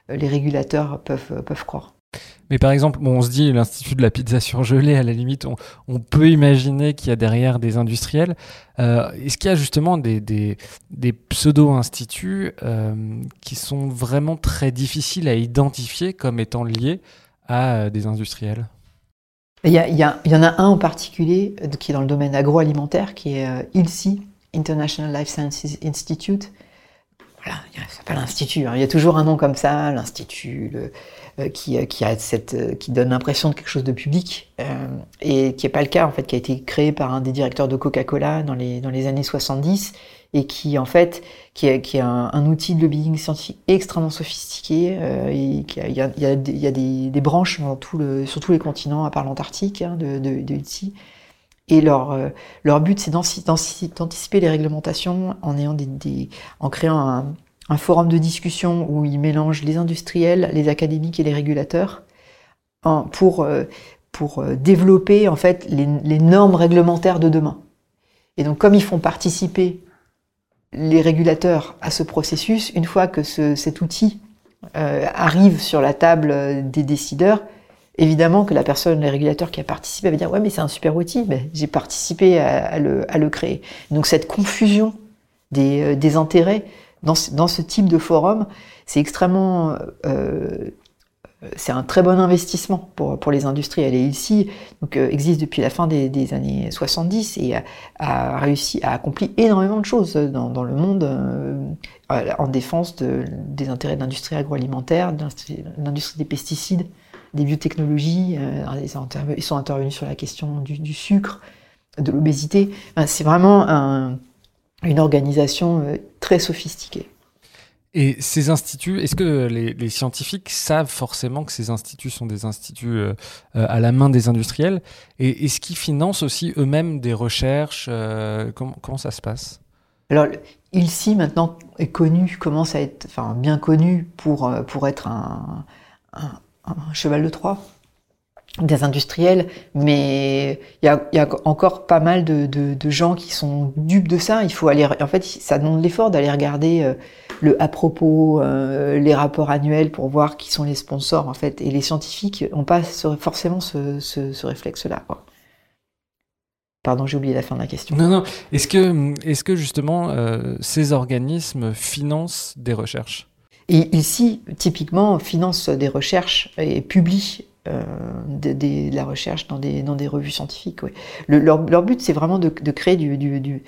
les régulateurs peuvent, peuvent croire. Mais par exemple, on se dit l'Institut de la pizza surgelée, à la limite, on, peut imaginer qu'il y a derrière des industriels. Euh, est-ce qu'il y a justement des, pseudo-instituts euh, qui sont vraiment très difficiles à identifier comme étant liés à euh, des industriels? Il y, en a un en particulier qui est dans le domaine agroalimentaire, qui est ILSI, International Life Sciences Institute. Voilà, ça s'appelle l'Institut. Hein. Il y a toujours un nom comme ça, l'Institut, qui, euh, cette, euh, qui donne l'impression de quelque chose de public, et qui n'est pas le cas, en fait, qui a été créé par un des directeurs de Coca-Cola dans les, dans les années 70, et qui, en fait, qui est, un, outil de lobbying scientifique extrêmement sophistiqué, et il y a, des, branches sur tous les continents, à part l'Antarctique, hein, de, de, de Et leur, but, c'est d'anticiper les réglementations en, en créant un, un forum de discussion où ils mélangent les industriels, les académiques et les régulateurs pour, euh, pour euh, développer en fait les, normes réglementaires de demain. Et donc comme ils font participer les régulateurs à ce processus, une fois que cet outil euh, arrive sur la table des décideurs, évidemment que la personne, les régulateurs qui a participé, va dire ouais mais c'est un super outil, mais j'ai participé à, le, le, créer. Donc cette confusion des intérêts dans ce, type de forum, c'est extrêmement, euh, c'est un très bon investissement pour, pour les industriels. Et ici, donc, euh, existe depuis la fin des, années 70 et a, a, réussi à accomplir énormément de choses dans, dans le monde euh, en défense de, des intérêts de l'industrie agroalimentaire, de l'industrie des pesticides, des biotechnologies. Euh, ils, sont intervenus sur la question du sucre, de l'obésité. c'est vraiment un une organisation euh, très sophistiquée. Et ces instituts, est-ce que les, scientifiques savent forcément que ces instituts sont des instituts euh, euh, à la main des industriels? Et est-ce qu'ils financent aussi eux-mêmes des recherches comment, comment, ça se passe? Alors, ILSI maintenant est connu, commence à être enfin, bien connu pour, pour être un, un, un cheval de Troie des industriels, mais il y a, y a, encore pas mal de, de, de, gens qui sont dupes de ça. Il faut aller, en fait, ça demande l'effort d'aller regarder euh, le à propos, euh, les rapports annuels pour voir qui sont les sponsors, en fait. Et les scientifiques n'ont pas forcément ce, ce, ce réflexe-là. Pardon, j'ai oublié la fin de la question. Non, non. Est-ce que, est-ce que justement euh, ces organismes financent des recherches? Et ici, typiquement, financent des recherches et publient euh, de, la recherche dans des, dans des revues scientifiques. leur, leur, but, c'est vraiment de, de, créer du... du, du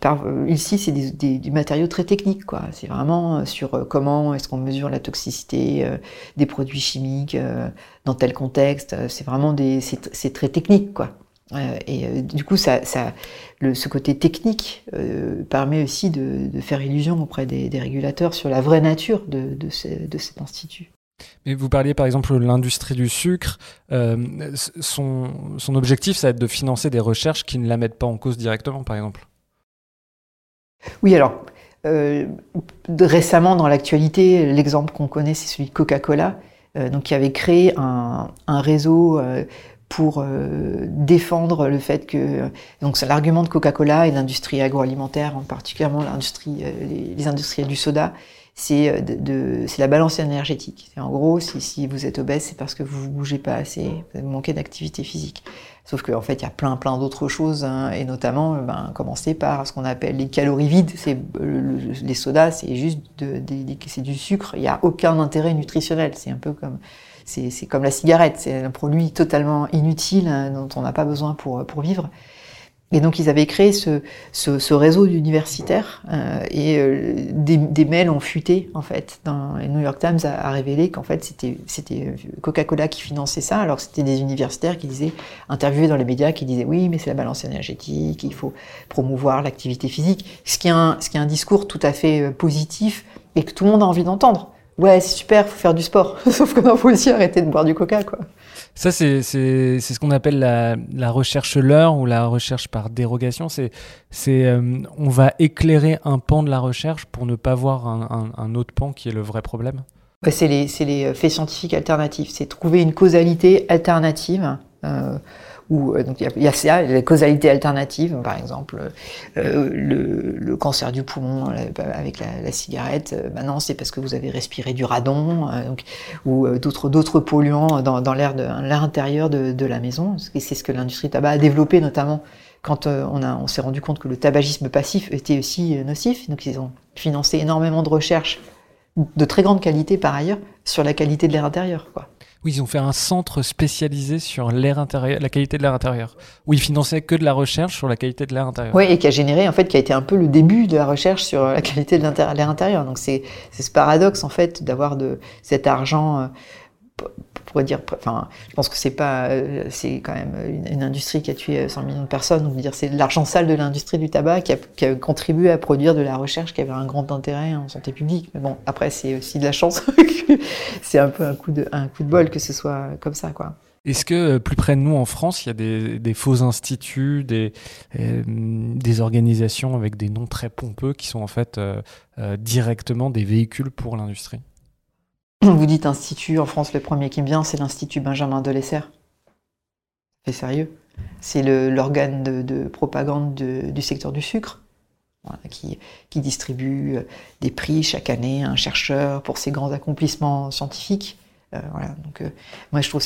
par, euh, ici, c'est des, du matériau très technique. quoi. C'est vraiment euh, sur comment est-ce qu'on mesure la toxicité des produits chimiques dans tel contexte. C'est vraiment des... C'est très technique, quoi. et du coup, ça, ça, le, ce côté technique permet aussi de, de, faire illusion auprès des, des, régulateurs sur la vraie nature de, de, de cet institut. Mais vous parliez par exemple de l'industrie du sucre. Euh, son, objectif, ça va être de financer des recherches qui ne la mettent pas en cause directement, par exemple. Oui, alors euh, récemment dans l'actualité, l'exemple qu'on connaît, c'est celui de Coca-Cola, euh, donc qui avait créé un, réseau pour défendre le fait que donc c'est l'argument de Coca-Cola et l'industrie agroalimentaire, en particulièrement l'industrie, les, les industriels du soda, c'est euh, de, la balance énergétique. En gros, si, si vous êtes obèse, c'est parce que vous ne bougez pas assez, vous manquez d'activité physique. Sauf qu'en en fait, il y a plein plein d'autres choses, hein, et notamment, euh, ben, commencer par ce qu'on appelle les calories vides. C'est euh, les sodas, c'est juste de, c'est du sucre. Il n'y a aucun intérêt nutritionnel. C'est un peu comme c'est comme la cigarette. C'est un produit totalement inutile hein, dont on n'a pas besoin pour pour vivre. Et donc ils avaient créé ce, ce, ce réseau d'universitaires euh, et euh, des, des, mails ont fuité en fait. Dans, le New York Times a, a révélé qu'en fait c'était Coca-Cola qui finançait ça, alors c'était des universitaires qui disaient interviewés dans les médias qui disaient oui mais c'est la balance énergétique, il faut promouvoir l'activité physique, ce qui est un ce qui est un discours tout à fait euh, positif et que tout le monde a envie d'entendre. Ouais c'est super, faut faire du sport, sauf que faut aussi arrêter de boire du Coca quoi. Ça, c'est ce qu'on appelle la, la recherche leurre ou la recherche par dérogation. C'est euh, on va éclairer un pan de la recherche pour ne pas voir un, un, un autre pan qui est le vrai problème. c'est les, les, faits scientifiques alternatifs. C'est trouver une causalité alternative. Euh, Donc il y, a ça, les causalités alternatives, par exemple le, cancer du poumon avec la, cigarette. maintenant, c'est parce que vous avez respiré du radon, ou d'autres polluants dans, l'air intérieur de, la maison. C'est ce que l'industrie tabac a développé notamment quand euh, on, s'est rendu compte que le tabagisme passif était aussi euh, nocif. Donc ils ont financé énormément de recherches de très grande qualité par ailleurs sur la qualité de l'air intérieur. Oui, ils ont fait un centre spécialisé sur l'air intérieur, la qualité de l'air intérieur, où ils finançaient que de la recherche sur la qualité de l'air intérieur. Oui, et qui a généré, en fait, qui a été un peu le début de la recherche sur la qualité de l'air intérieur. Donc c'est ce paradoxe, en fait, d'avoir de cet argent euh, pourrait dire, enfin, je pense que c'est pas, euh, c'est quand même une, industrie qui a tué 100 millions de personnes. Donc, dire, c'est l'argent sale de l'industrie du tabac qui a, contribué à produire de la recherche qui avait un grand intérêt en santé publique. Mais bon, après, c'est aussi de la chance. c'est un peu un coup de, un coup de bol que ce soit comme ça, quoi. Est-ce que euh, plus près de nous en France, il y a des, faux instituts, euh, des organisations avec des noms très pompeux qui sont en fait directement des véhicules pour l'industrie? Vous dites institut, en France, le premier qui me vient, c'est l'Institut Benjamin Delessert. C'est sérieux. C'est l'organe de, propagande du secteur du sucre, qui, distribue euh, des prix chaque année à un chercheur pour ses grands accomplissements scientifiques. Euh, Donc, euh, moi, je trouve,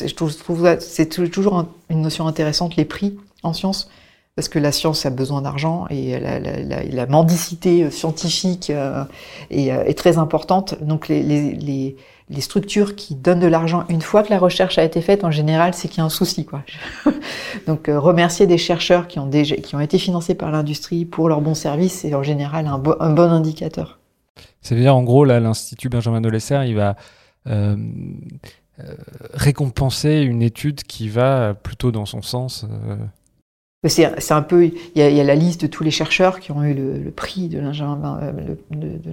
c'est toujours une notion intéressante, les prix en science, parce que la science a besoin d'argent et la, mendicité scientifique est, très importante. Donc, les structures qui donnent de l'argent une fois que la recherche a été faite, en général, c'est qu'il y a un souci. Donc euh, remercier des chercheurs qui ont, été financés par l'industrie pour leur bon service, c'est en général un, bon indicateur. C'est-à-dire, en gros, là, l'Institut Benjamin Dolesser, il va euh, euh, récompenser une étude qui va plutôt dans son sens. C'est un peu, il y, a, la liste de tous les chercheurs qui ont eu le, prix de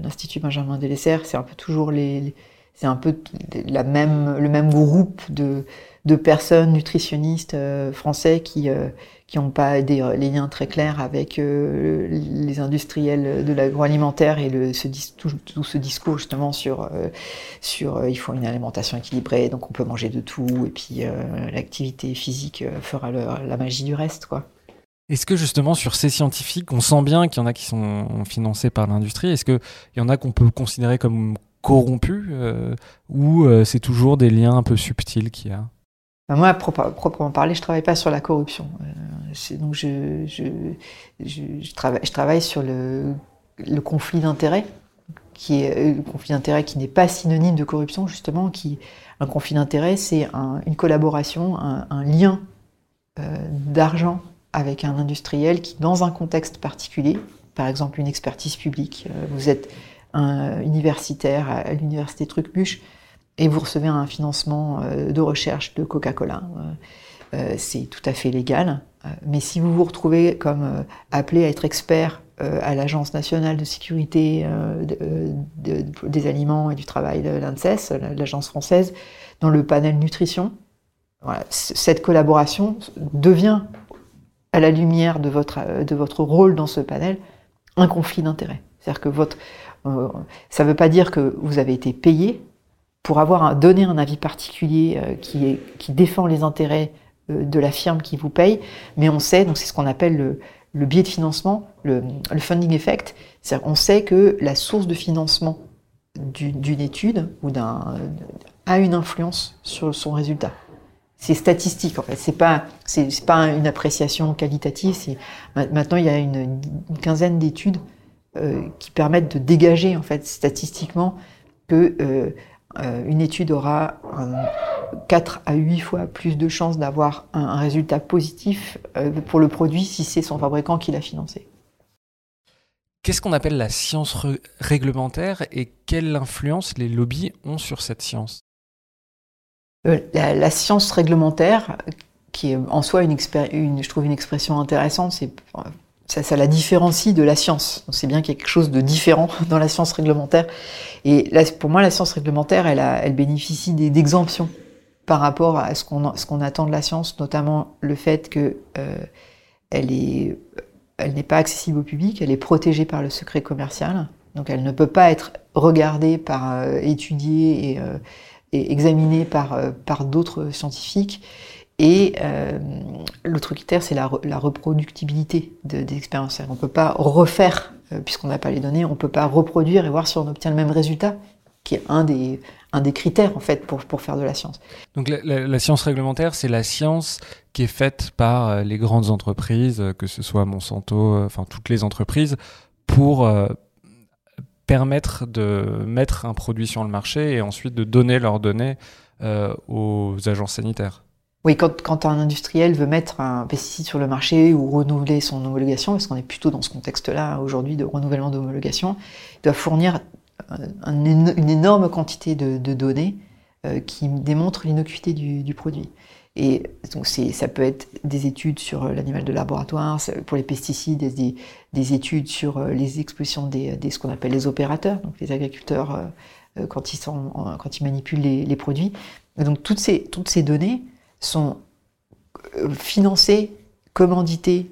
l'Institut Benjamin Delessert. C'est un peu toujours les c'est un peu la même, le même groupe de, de personnes nutritionnistes euh, français qui euh, qui n'ont pas des les liens très clairs avec euh, les industriels de l'agroalimentaire et le, ce, tout, tout, ce discours justement sur sur il faut une alimentation équilibrée donc on peut manger de tout et puis l'activité physique fera la magie du reste quoi. Est-ce que justement sur ces scientifiques, on sent bien qu'il y en a qui sont financés par l'industrie? Est-ce qu'il y en a qu'on peut considérer comme corrompu euh, ou euh, c'est toujours des liens un peu subtils qu'il y a? Bah, moi, proprement parler, je travaille pas sur la corruption. Euh, donc, je, travaille, sur le, conflit d'intérêts, qui est conflit qui n'est pas synonyme de corruption, justement. Qui, un conflit d'intérêts, c'est une collaboration, un lien d'argent avec un industriel qui, dans un contexte particulier, par exemple une expertise publique, vous êtes un universitaire à l'université Trucmuche et vous recevez un financement euh, de recherche de Coca-Cola. Euh, euh, c'est tout à fait légal. Mais si vous vous retrouvez comme appelé à être expert à l'Agence nationale de sécurité des aliments et du travail de l'ANSES, l'agence française, dans le panel nutrition, cette collaboration devient, à la lumière de votre, de votre rôle dans ce panel, un conflit d'intérêts. C'est-à-dire que votre, euh, ça ne veut pas dire que vous avez été payé pour avoir donné un avis particulier euh, qui, défend les intérêts euh, de la firme qui vous paye, mais on sait, donc c'est ce qu'on appelle le, biais de financement, le, funding effect, on sait que la source de financement d'une étude ou d'un a une influence sur son résultat. C'est statistique en fait, c'est pas c'est pas une appréciation qualitative. C'est maintenant il y a une, quinzaine d'études euh, qui permettent de dégager en fait statistiquement que euh, euh, une étude aura 4 à 8 fois plus de chances d'avoir un, résultat positif pour le produit si c'est son fabricant qui l'a financé. Qu'est-ce qu'on appelle la science réglementaire et quelle influence les lobbies ont sur cette science? La, science réglementaire, qui est en soi une, je trouve une expression intéressante, c'est ça, la différencie de la science. Bien qu'il y a quelque chose de différent dans la science réglementaire. Et là, pour moi, la science réglementaire, elle, bénéficie d'exemptions par rapport à ce qu'on attend de la science, notamment le fait que euh, n'est pas accessible au public, elle est protégée par le secret commercial, donc elle ne peut pas être regardée par euh, étudiée et, euh, et, examinée par euh, par d'autres scientifiques. Et l'autre critère, c'est la, reproductibilité des expériences. On ne peut pas refaire, puisqu'on n'a pas les données, on ne peut pas reproduire et voir si on obtient le même résultat, qui est un des, un des critères en fait pour, pour faire de la science. Donc la, science réglementaire, c'est la science qui est faite par euh, les grandes entreprises, euh, que ce soit Monsanto, euh, enfin toutes les entreprises, pour permettre de mettre un produit sur le marché et ensuite de donner leurs données aux agences sanitaires. Oui, quand, un industriel veut mettre un pesticide sur le marché ou renouveler son homologation, parce qu'on est plutôt dans ce contexte-là aujourd'hui de renouvellement d'homologation, il doit fournir une énorme quantité de, données euh, qui démontrent l'innocuité du, produit. Et donc ça peut être des études sur l'animal de laboratoire, pour les pesticides, des, des études sur euh, les expositions des, ce qu'on appelle les opérateurs, donc les agriculteurs euh, quand, ils sont, quand ils manipulent les, produits. donc toutes ces, toutes ces données sont financées, commanditées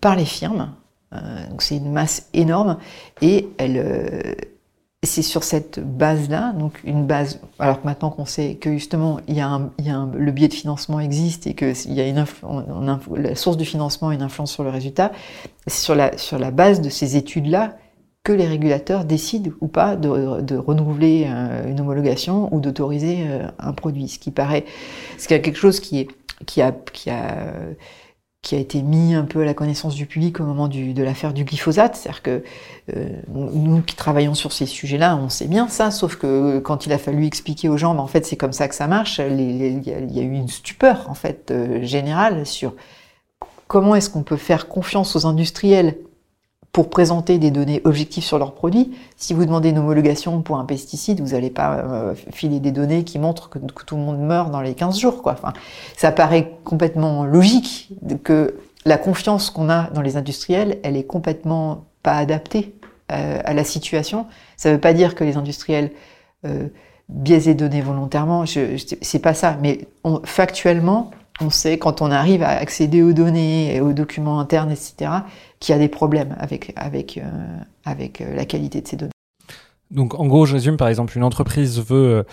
par les firmes. donc c'est une masse énorme et elles c'est sur cette base-là, donc une base. Alors que maintenant qu'on sait que justement il y a, un, il y a un, le biais de financement existe et que il y a une la source du financement a une influence sur le résultat, c'est sur la sur la base de ces études-là que les régulateurs décident ou pas de, de renouveler euh, une homologation ou d'autoriser euh, un produit. Ce qui paraît, ce qui a quelque chose qui est qui a qui a qui a été mis un peu à la connaissance du public au moment de l'affaire du glyphosate. C'est-à-dire que euh, nous qui travaillons sur ces sujets-là, on sait bien ça, sauf que quand il a fallu expliquer aux gens, mais en fait c'est comme ça que ça marche, il y, a eu une stupeur en fait euh, générale sur comment est-ce qu'on peut faire confiance aux industriels pour présenter des données objectives sur leurs produits. Si vous demandez une homologation pour un pesticide, vous n'allez pas euh, filer des données qui montrent que, tout le monde meurt dans les 15 jours. Quoi. Enfin, ça paraît complètement logique que la confiance qu'on a dans les industriels, elle est complètement pas adaptée euh, à la situation. Ça ne veut pas dire que les industriels euh, biaisent les données volontairement, c'est pas ça. Mais factuellement, on sait quand on arrive à accéder aux données, et aux documents internes, etc., qu'il y a des problèmes avec, avec, euh, avec euh, la qualité de ces données. Donc en gros, je résume, par exemple, une entreprise veut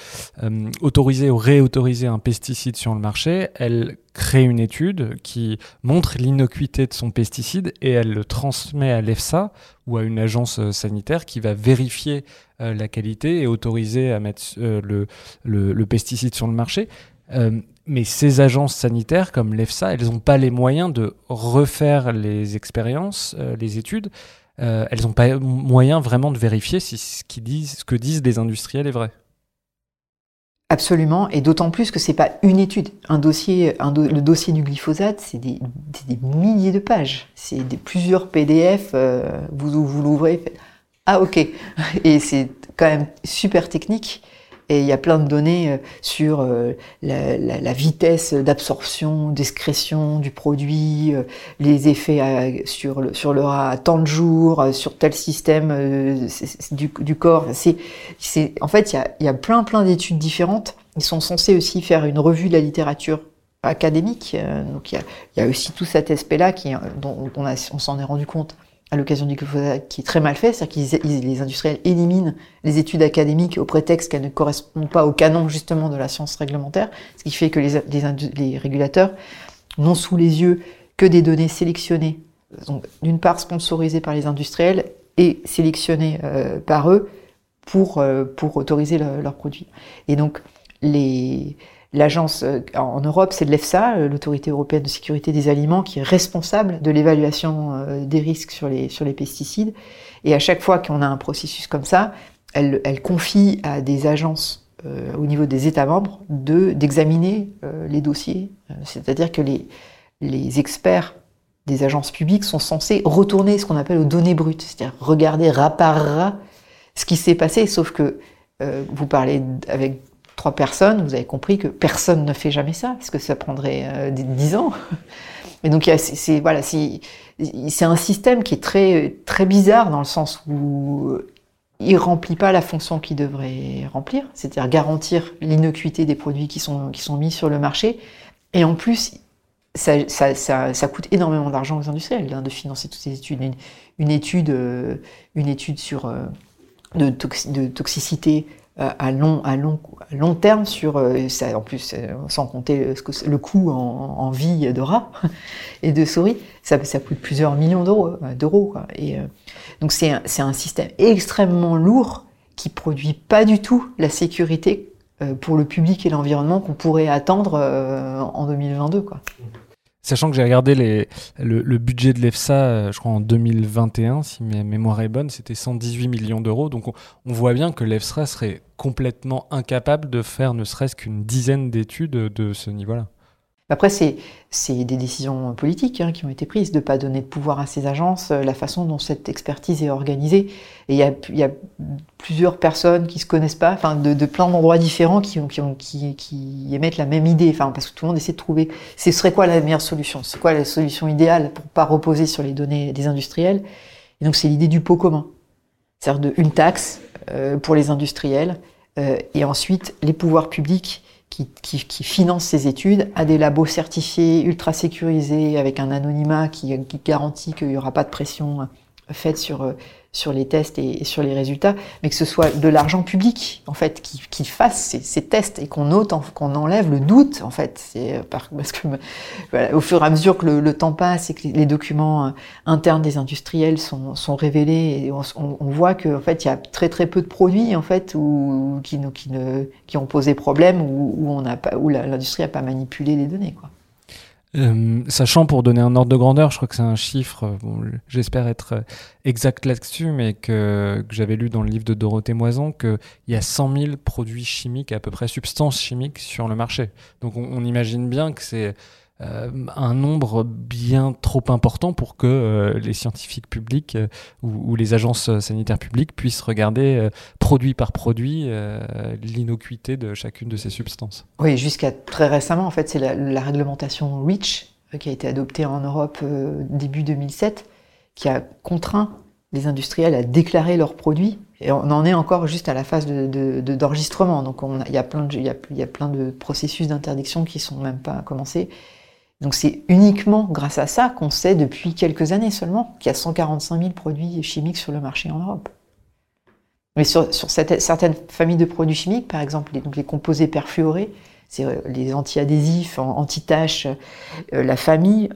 euh, autoriser ou réautoriser un pesticide sur le marché, elle crée une étude qui montre l'innocuité de son pesticide et elle le transmet à l'EFSA ou à une agence sanitaire qui va vérifier la qualité et autoriser à mettre le, pesticide sur le marché mais ces agences sanitaires comme l'EFSA, elles n'ont pas les moyens de refaire les expériences, euh, les études. Euh, elles n'ont pas moyen vraiment de vérifier si ce, disent, ce que disent les industriels est vrai. Absolument, et d'autant plus que c'est pas une étude. Un dossier, le dossier du glyphosate, c'est des, milliers de pages. C'est plusieurs PDF. Euh, vous vous l'ouvrez, ah ok, et c'est quand même super technique. Et il y a plein de données euh, sur euh, la, vitesse d'absorption, d'excrétion du produit, euh, les effets sur le, sur le rat à tant de jours, sur tel système du, corps. C'est, c'est, en fait, il y a, il y a plein plein d'études différentes. Ils sont censés aussi faire une revue de la littérature académique. Donc il y a, aussi tout cet aspect-là dont on, on s'en est rendu compte à l'occasion du glyphosate qui est très mal fait, c'est-à-dire que les industriels éliminent les études académiques au prétexte qu'elles ne correspondent pas au canon justement de la science réglementaire, ce qui fait que les, régulateurs n'ont sous les yeux que des données sélectionnées, d'une part sponsorisées par les industriels et sélectionnées euh, par eux pour, euh, pour autoriser leurs produits. Et donc les, L'agence euh, en Europe, c'est l'EFSA, euh, l'autorité européenne de sécurité des aliments, qui est responsable de l'évaluation euh, des risques sur les, sur les pesticides. Et à chaque fois qu'on a un processus comme ça, elle, confie à des agences au niveau des États membres de d'examiner les dossiers. C'est-à-dire que les, les experts des agences publiques sont censés retourner ce qu'on appelle aux données brutes, c'est-à-dire regarder rat ce qui s'est passé, sauf que vous parlez avec trois personnes, vous avez compris que personne ne fait jamais ça, parce que ça prendrait euh, dix ans. Et donc, c'est voilà, un système qui est très très bizarre dans le sens où il remplit pas la fonction qu'il devrait remplir, c'est-à-dire garantir l'innocuité des produits qui sont qui sont mis sur le marché. Et en plus, ça, ça, coûte énormément d'argent aux industriels hein, de financer toutes ces études. Une, étude, euh, une étude sur euh, de toxicité à long, à long, à long terme sur, ça, en plus, sans compter ce le coût en, vie de rats et de souris, ça, ça coûte plusieurs millions d'euros. et donc c'est un, un système extrêmement lourd qui produit pas du tout la sécurité pour le public et l'environnement qu'on pourrait attendre en 2022. Quoi. Sachant que j'ai regardé les, le, budget de l'EFSA, euh, je crois en 2021, si ma mémoire est bonne, c'était 118 millions d'euros. Donc on, voit bien que l'EFSA serait complètement incapable de faire ne serait-ce qu'une dizaine d'études de ce niveau-là. Après, c'est des décisions politiques hein, qui ont été prises de ne pas donner de pouvoir à ces agences, euh, la façon dont cette expertise est organisée. Et il y a, y a, plusieurs personnes qui se connaissent pas, enfin de, de plein d'endroits différents qui, ont, qui, ont, qui, qui, émettent la même idée, enfin parce que tout le monde essaie de trouver ce serait quoi la meilleure solution, c'est quoi la solution idéale pour pas reposer sur les données des industriels. Et donc c'est l'idée du pot commun, c'est-à-dire une taxe euh, pour les industriels euh, et ensuite les pouvoirs publics qui, qui, qui, finance ces études, à des labos certifiés, ultra sécurisés, avec un anonymat qui, qui garantit qu'il n'y aura pas de pression faite sur, euh, sur les tests et, sur les résultats, mais que ce soit de l'argent public en fait qui, qui fasse ces, ces, tests et qu'on qu'on enlève le doute en fait. C'est euh, parce que voilà, au fur et à mesure que le, le, temps passe et que les documents euh, internes des industriels sont, sont révélés, et on, on voit que en fait il y a très très peu de produits en fait où, qui, qui, ne, qui ont posé problème ou où, on a pas où l'industrie a pas manipulé les données quoi. Euh, sachant pour donner un ordre de grandeur, je crois que c'est un chiffre, euh, bon, j'espère être euh, exact là-dessus, mais que, que j'avais lu dans le livre de Dorothée Moison, qu'il y a 100 000 produits chimiques, à peu près substances chimiques sur le marché. Donc on, on imagine bien que c'est euh, un nombre bien trop important pour que euh, les scientifiques publics euh, ou, les agences sanitaires publiques puissent regarder produit par produit l'innocuité de chacune de ces substances. Oui, jusqu'à très récemment, en fait, c'est la, réglementation REACH qui a été adoptée en Europe début 2007, qui a contraint les industriels à déclarer leurs produits. Et on en est encore juste à la phase d'enregistrement. De, Donc il y, a plein de, de processus d'interdiction qui sont même pas commencés. Donc c'est uniquement grâce à ça qu'on sait depuis quelques années seulement qu'il y a 145 000 produits chimiques sur le marché en Europe. Mais sur, certaines familles de produits chimiques, par exemple les, composés perfluorés, c'est euh, les anti-adhésifs, anti-taches, euh, la famille,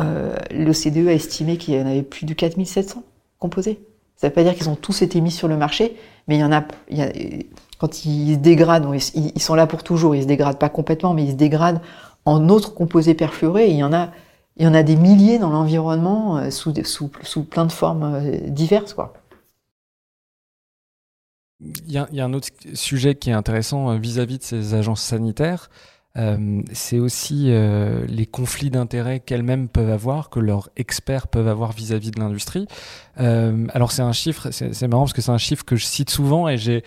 euh, l'OCDE a estimé qu'il y en avait plus de 4700 composés. Ça ne veut pas dire qu'ils ont tous été mis sur le marché, mais il y quand ils se dégradent, ils, ils, sont là pour toujours, ils se dégradent pas complètement, mais ils se dégradent en autres composés perfluorés. il y en a, il y en a des milliers dans l'environnement euh, sous, sous, sous, plein de formes euh, diverses. Quoi. Il y, a, un autre sujet qui est intéressant euh, vis-à-vis -vis de ces agences sanitaires, euh, c'est aussi euh, les conflits d'intérêts qu'elles-mêmes peuvent avoir, que leurs experts peuvent avoir vis-à-vis de l'industrie. Euh, alors c'est un chiffre, c'est marrant parce que c'est un chiffre que je cite souvent et j'ai,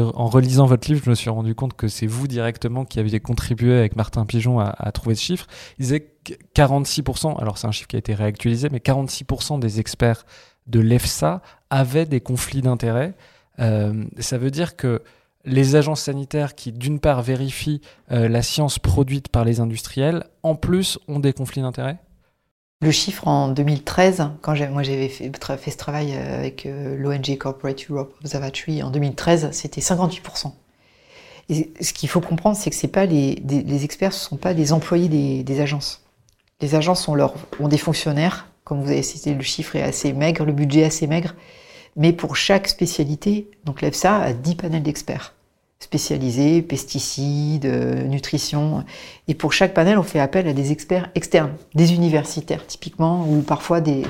en relisant votre livre, je me suis rendu compte que c'est vous directement qui aviez contribué avec Martin Pigeon à, à trouver ce chiffre. Il disait que 46%, alors c'est un chiffre qui a été réactualisé, mais 46% des experts de l'EFSA avaient des conflits d'intérêts. Ça veut dire que les agences sanitaires qui, d'une part, vérifient euh, la science produite par les industriels, en plus, ont des conflits d'intérêts? Le chiffre en 2013, quand moi j'avais fait, ce travail euh, avec euh, l'ONG Corporate Europe Observatory en 2013, c'était 58%. Et ce qu'il faut comprendre, c'est que pas les, les, experts, ne sont pas des employés des, agences. Les agences ont, ont des fonctionnaires, comme vous avez cité, le chiffre est assez maigre, le budget est assez maigre, mais pour chaque spécialité, donc l'EFSA a 10 panels d'experts spécialisés, pesticides, euh, nutrition. Et pour chaque panel, on fait appel à des experts externes, des universitaires typiquement, ou parfois des,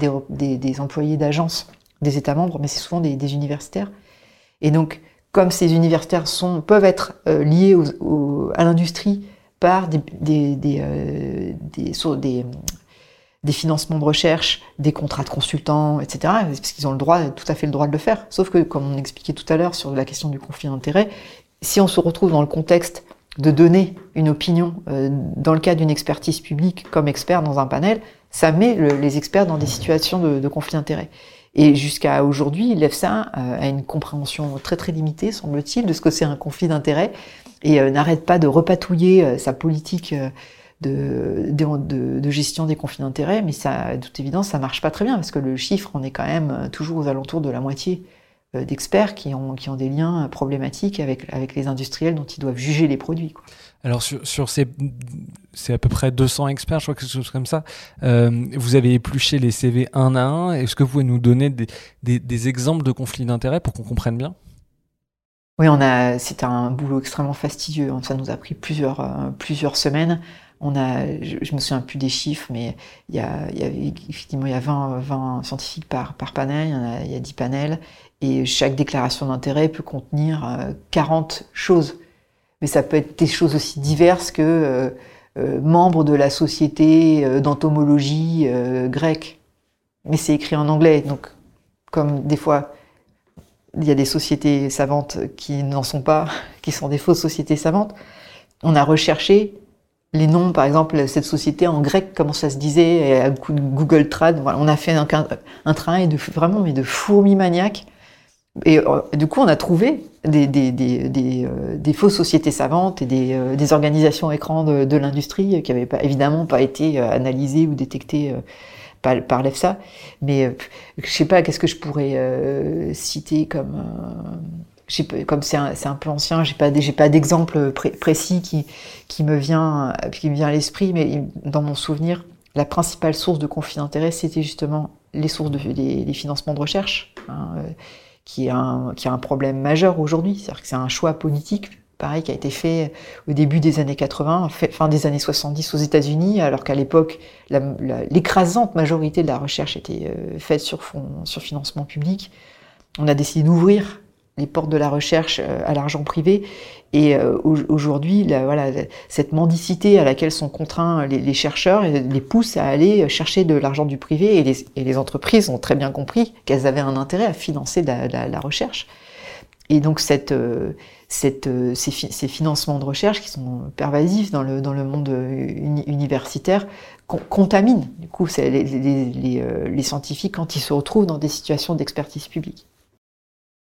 employés d'agences des États membres, mais c'est souvent des, universitaires. Et donc, comme ces universitaires sont, peuvent être euh, liés à l'industrie par des, des, des, euh, financements de recherche, des contrats de consultants, etc. Parce qu'ils ont le droit, tout à fait le droit de le faire. Sauf que, comme on expliquait tout à l'heure sur la question du conflit d'intérêts, si on se retrouve dans le contexte de donner une opinion euh, dans le cas d'une expertise publique comme expert dans un panel, ça met les experts dans des situations de, conflit d'intérêts. Et jusqu'à aujourd'hui, l'EFSA euh, a une compréhension très très limitée, semble-t-il, de ce que c'est un conflit d'intérêts et euh, n'arrête pas de repatouiller sa politique de, de, de, gestion des conflits d'intérêts, mais ça, de toute évidence, ça marche pas très bien parce que le chiffre, on est quand même toujours aux alentours de la moitié d'experts qui ont, qui ont des liens problématiques avec, avec les industriels dont ils doivent juger les produits. Quoi. Alors sur, sur ces, c'est à peu près 200 experts, je crois quelque chose comme ça. Euh, vous avez épluché les CV un à un. Est-ce que vous pouvez nous donner des, des, des exemples de conflits d'intérêts pour qu'on comprenne bien? Oui, on a. C'est un boulot extrêmement fastidieux. Ça nous a pris plusieurs euh, plusieurs semaines. On a, je, je, me souviens plus des chiffres, mais il y a, effectivement il y a 20, 20 scientifiques par, par panel, il y, en a, il y a 10 panels, et chaque déclaration d'intérêt peut contenir 40 euh, choses mais ça peut être des choses aussi diverses que euh, euh, membre de la société euh, d'entomologie grecque. Mais c'est écrit en anglais, donc comme des fois il y a des sociétés savantes qui n'en sont pas, qui sont des fausses sociétés savantes, on a recherché les noms, par exemple, cette société en grec, comment ça se disait, à Google Trad. Voilà, on a fait un, un travail de vraiment mais de fourmi maniaque et euh, du coup, on a trouvé des, des, des, des, euh, fausses sociétés savantes et des, euh, organisations écrans de, de l'industrie qui n'avaient pas, évidemment pas été analysées ou détectées par, par l'EFSA. Mais je sais pas, qu'est-ce que je pourrais citer comme... comme c'est un, peu ancien, j'ai pas, pas d'exemple précis qui, qui me vient, à l'esprit, mais dans mon souvenir, la principale source de conflit d'intérêt, c'était justement les sources de, financements de recherche. Hein, qui est un, problème majeur aujourd'hui. C'est-à-dire que c'est un choix politique, pareil, qui a été fait au début des années 80, fin des années 70 aux États-Unis, alors qu'à l'époque, l'écrasante majorité de la recherche était euh, faite sur financement public. On a décidé d'ouvrir les portes de la recherche euh, à l'argent privé. Et euh, aujourd'hui, voilà, cette mendicité à laquelle sont contraints les, chercheurs les pousse à aller chercher de l'argent du privé. Et les, entreprises ont très bien compris qu'elles avaient un intérêt à financer la, recherche. Et donc cette, euh, ces, financements de recherche qui sont pervasifs dans le, dans le monde universitaire contaminent du coup les scientifiques quand ils se retrouvent dans des situations d'expertise publique.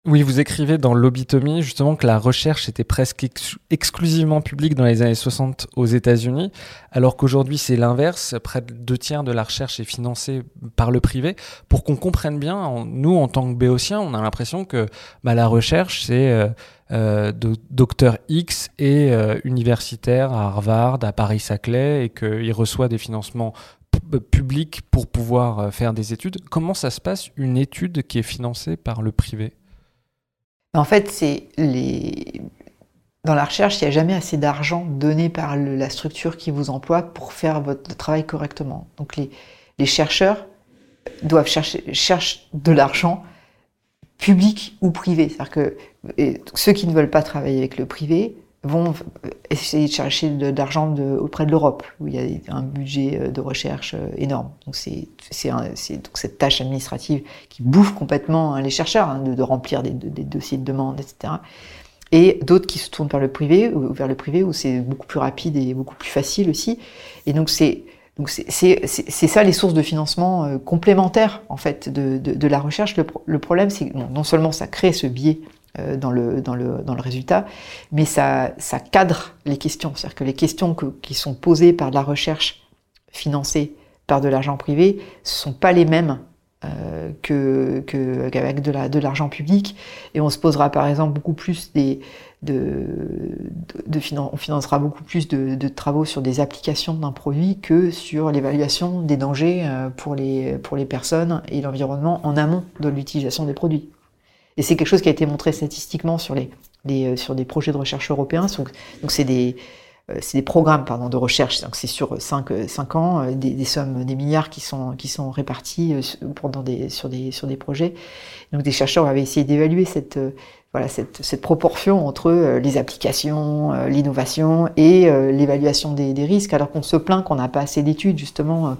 Oui, vous écrivez dans l'Obitomie justement que la recherche était presque exclusivement publique dans les années 60 aux États-Unis, alors qu'aujourd'hui c'est l'inverse. Près de deux tiers de la recherche est financée par le privé. Pour qu'on comprenne bien, nous en tant que béotiens, on a l'impression que bah, la recherche c'est euh, euh, docteur X et euh, universitaire à Harvard, à Paris-Saclay, et qu'il reçoit des financements publics pour pouvoir euh, faire des études. Comment ça se passe une étude qui est financée par le privé? En fait, c'est les... dans la recherche, il n'y a jamais assez d'argent donné par la structure qui vous emploie pour faire votre travail correctement. Donc les, les chercheurs doivent chercher cherchent de l'argent public ou privé. C'est-à-dire que ceux qui ne veulent pas travailler avec le privé vont essayer de chercher de, l'argent auprès de l'Europe, où il y a un budget euh, de recherche euh, énorme. Donc c'est cette tâche administrative qui bouffe complètement hein, les chercheurs, hein, de, remplir des, dossiers de demande, etc. Et d'autres qui se tournent vers le privé, ou vers le privé où c'est beaucoup plus rapide et beaucoup plus facile aussi. Et donc c'est donc c'est ça les sources de financement euh, complémentaires en fait de, de, de la recherche. Le, problème c'est non seulement ça crée ce biais euh, dans le, dans, le, dans le résultat, mais ça, ça cadre les questions. C'est-à-dire que les questions que, qui sont posées par de la recherche financée par de l'argent privé ne sont pas les mêmes euh, que, qu'avec de, la, de l'argent public. Et on se posera par exemple beaucoup plus des... De, de, on financera beaucoup plus de, de, travaux sur des applications d'un produit que sur l'évaluation des dangers euh, pour les, pour les personnes et l'environnement en amont de l'utilisation des produits. Et c'est quelque chose qui a été montré statistiquement sur, les, les euh, sur des projets de recherche européens. Donc, c'est des, euh, c'est des programmes pardon, de recherche, donc c'est sur 5, 5 ans, euh, des, des, sommes, des milliards qui sont, qui sont répartis pendant des, sur, des, sur des projets. Donc des chercheurs avaient essayé d'évaluer cette, voilà, cette, cette, proportion entre les applications, l'innovation et l'évaluation des, des, risques, alors qu'on se plaint qu'on n'a pas assez d'études justement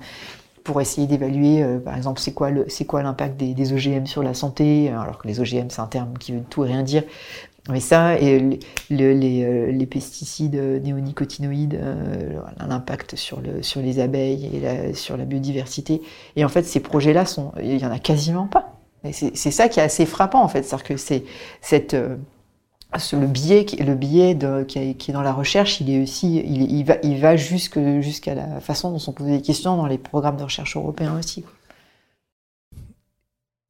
pour essayer d'évaluer, euh, par exemple, c'est quoi l'impact des, OGM sur la santé, alors que les OGM c'est un terme qui veut tout et rien dire. Mais ça, et le, les, euh, les, pesticides néonicotinoïdes, euh, l'impact sur, le, sur les abeilles et la, sur la biodiversité. Et en fait, ces projets-là, il y en a quasiment pas. c'est, c'est ça qui est assez frappant, en fait. C'est-à-dire que c'est cette le biais, qui, est, dans la recherche, il est aussi, il, va, va jusqu'à la façon dont sont posées des questions dans les programmes de recherche européens aussi.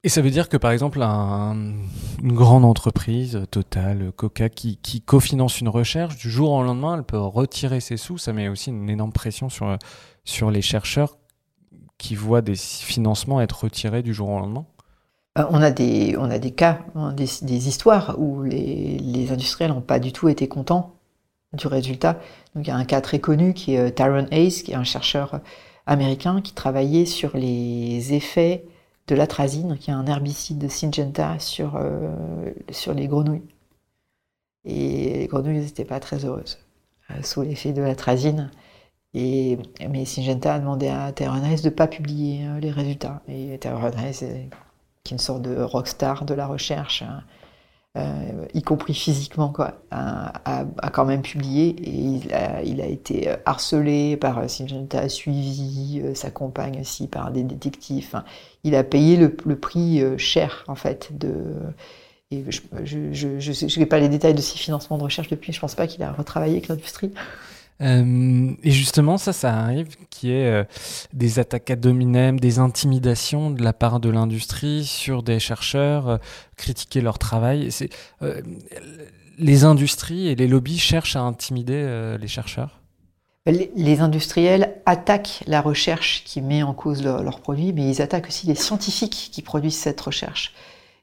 Et ça veut dire que par exemple, un, une grande entreprise, Total, Coca, qui, qui cofinance une recherche, du jour au lendemain, elle peut retirer ses sous. Ça met aussi une énorme pression sur, sur les chercheurs qui voient des financements être retirés du jour au lendemain. Euh, on a des, on a des cas, hein, des, histoires où les, les industriels n'ont pas du tout été contents du résultat. Donc, il y a un cas très connu qui est euh, Tyrone Hayes, qui est un chercheur américain qui travaillait sur les effets de l'atrazine, qui est un herbicide de Syngenta, sur, euh, sur les grenouilles. Et les grenouilles n'étaient pas très heureuses sous l'effet de l'atrazine. Et, mais Syngenta a demandé à Tyrone Hayes de ne pas publier les résultats. Et Tyrone Hayes, qui est une sorte de rockstar de la recherche, hein, euh, y compris physiquement, quoi, a, quand même publié et il a, été harcelé par euh, Syngenta, suivi, euh, sa compagne aussi par des détectives. il a payé le, prix cher, en fait, de. Et je n'ai pas les détails de ses financements de recherche depuis, je ne pense pas qu'il a retravaillé avec l'industrie. Euh, et justement, ça, ça arrive, qui est euh, des attaques ad hominem, des intimidations de la part de l'industrie sur des chercheurs, euh, critiquer leur travail. C'est, les industries et les lobbies cherchent à intimider les chercheurs? Les, industriels attaquent la recherche qui met en cause leurs produits, mais ils attaquent aussi les scientifiques qui produisent cette recherche.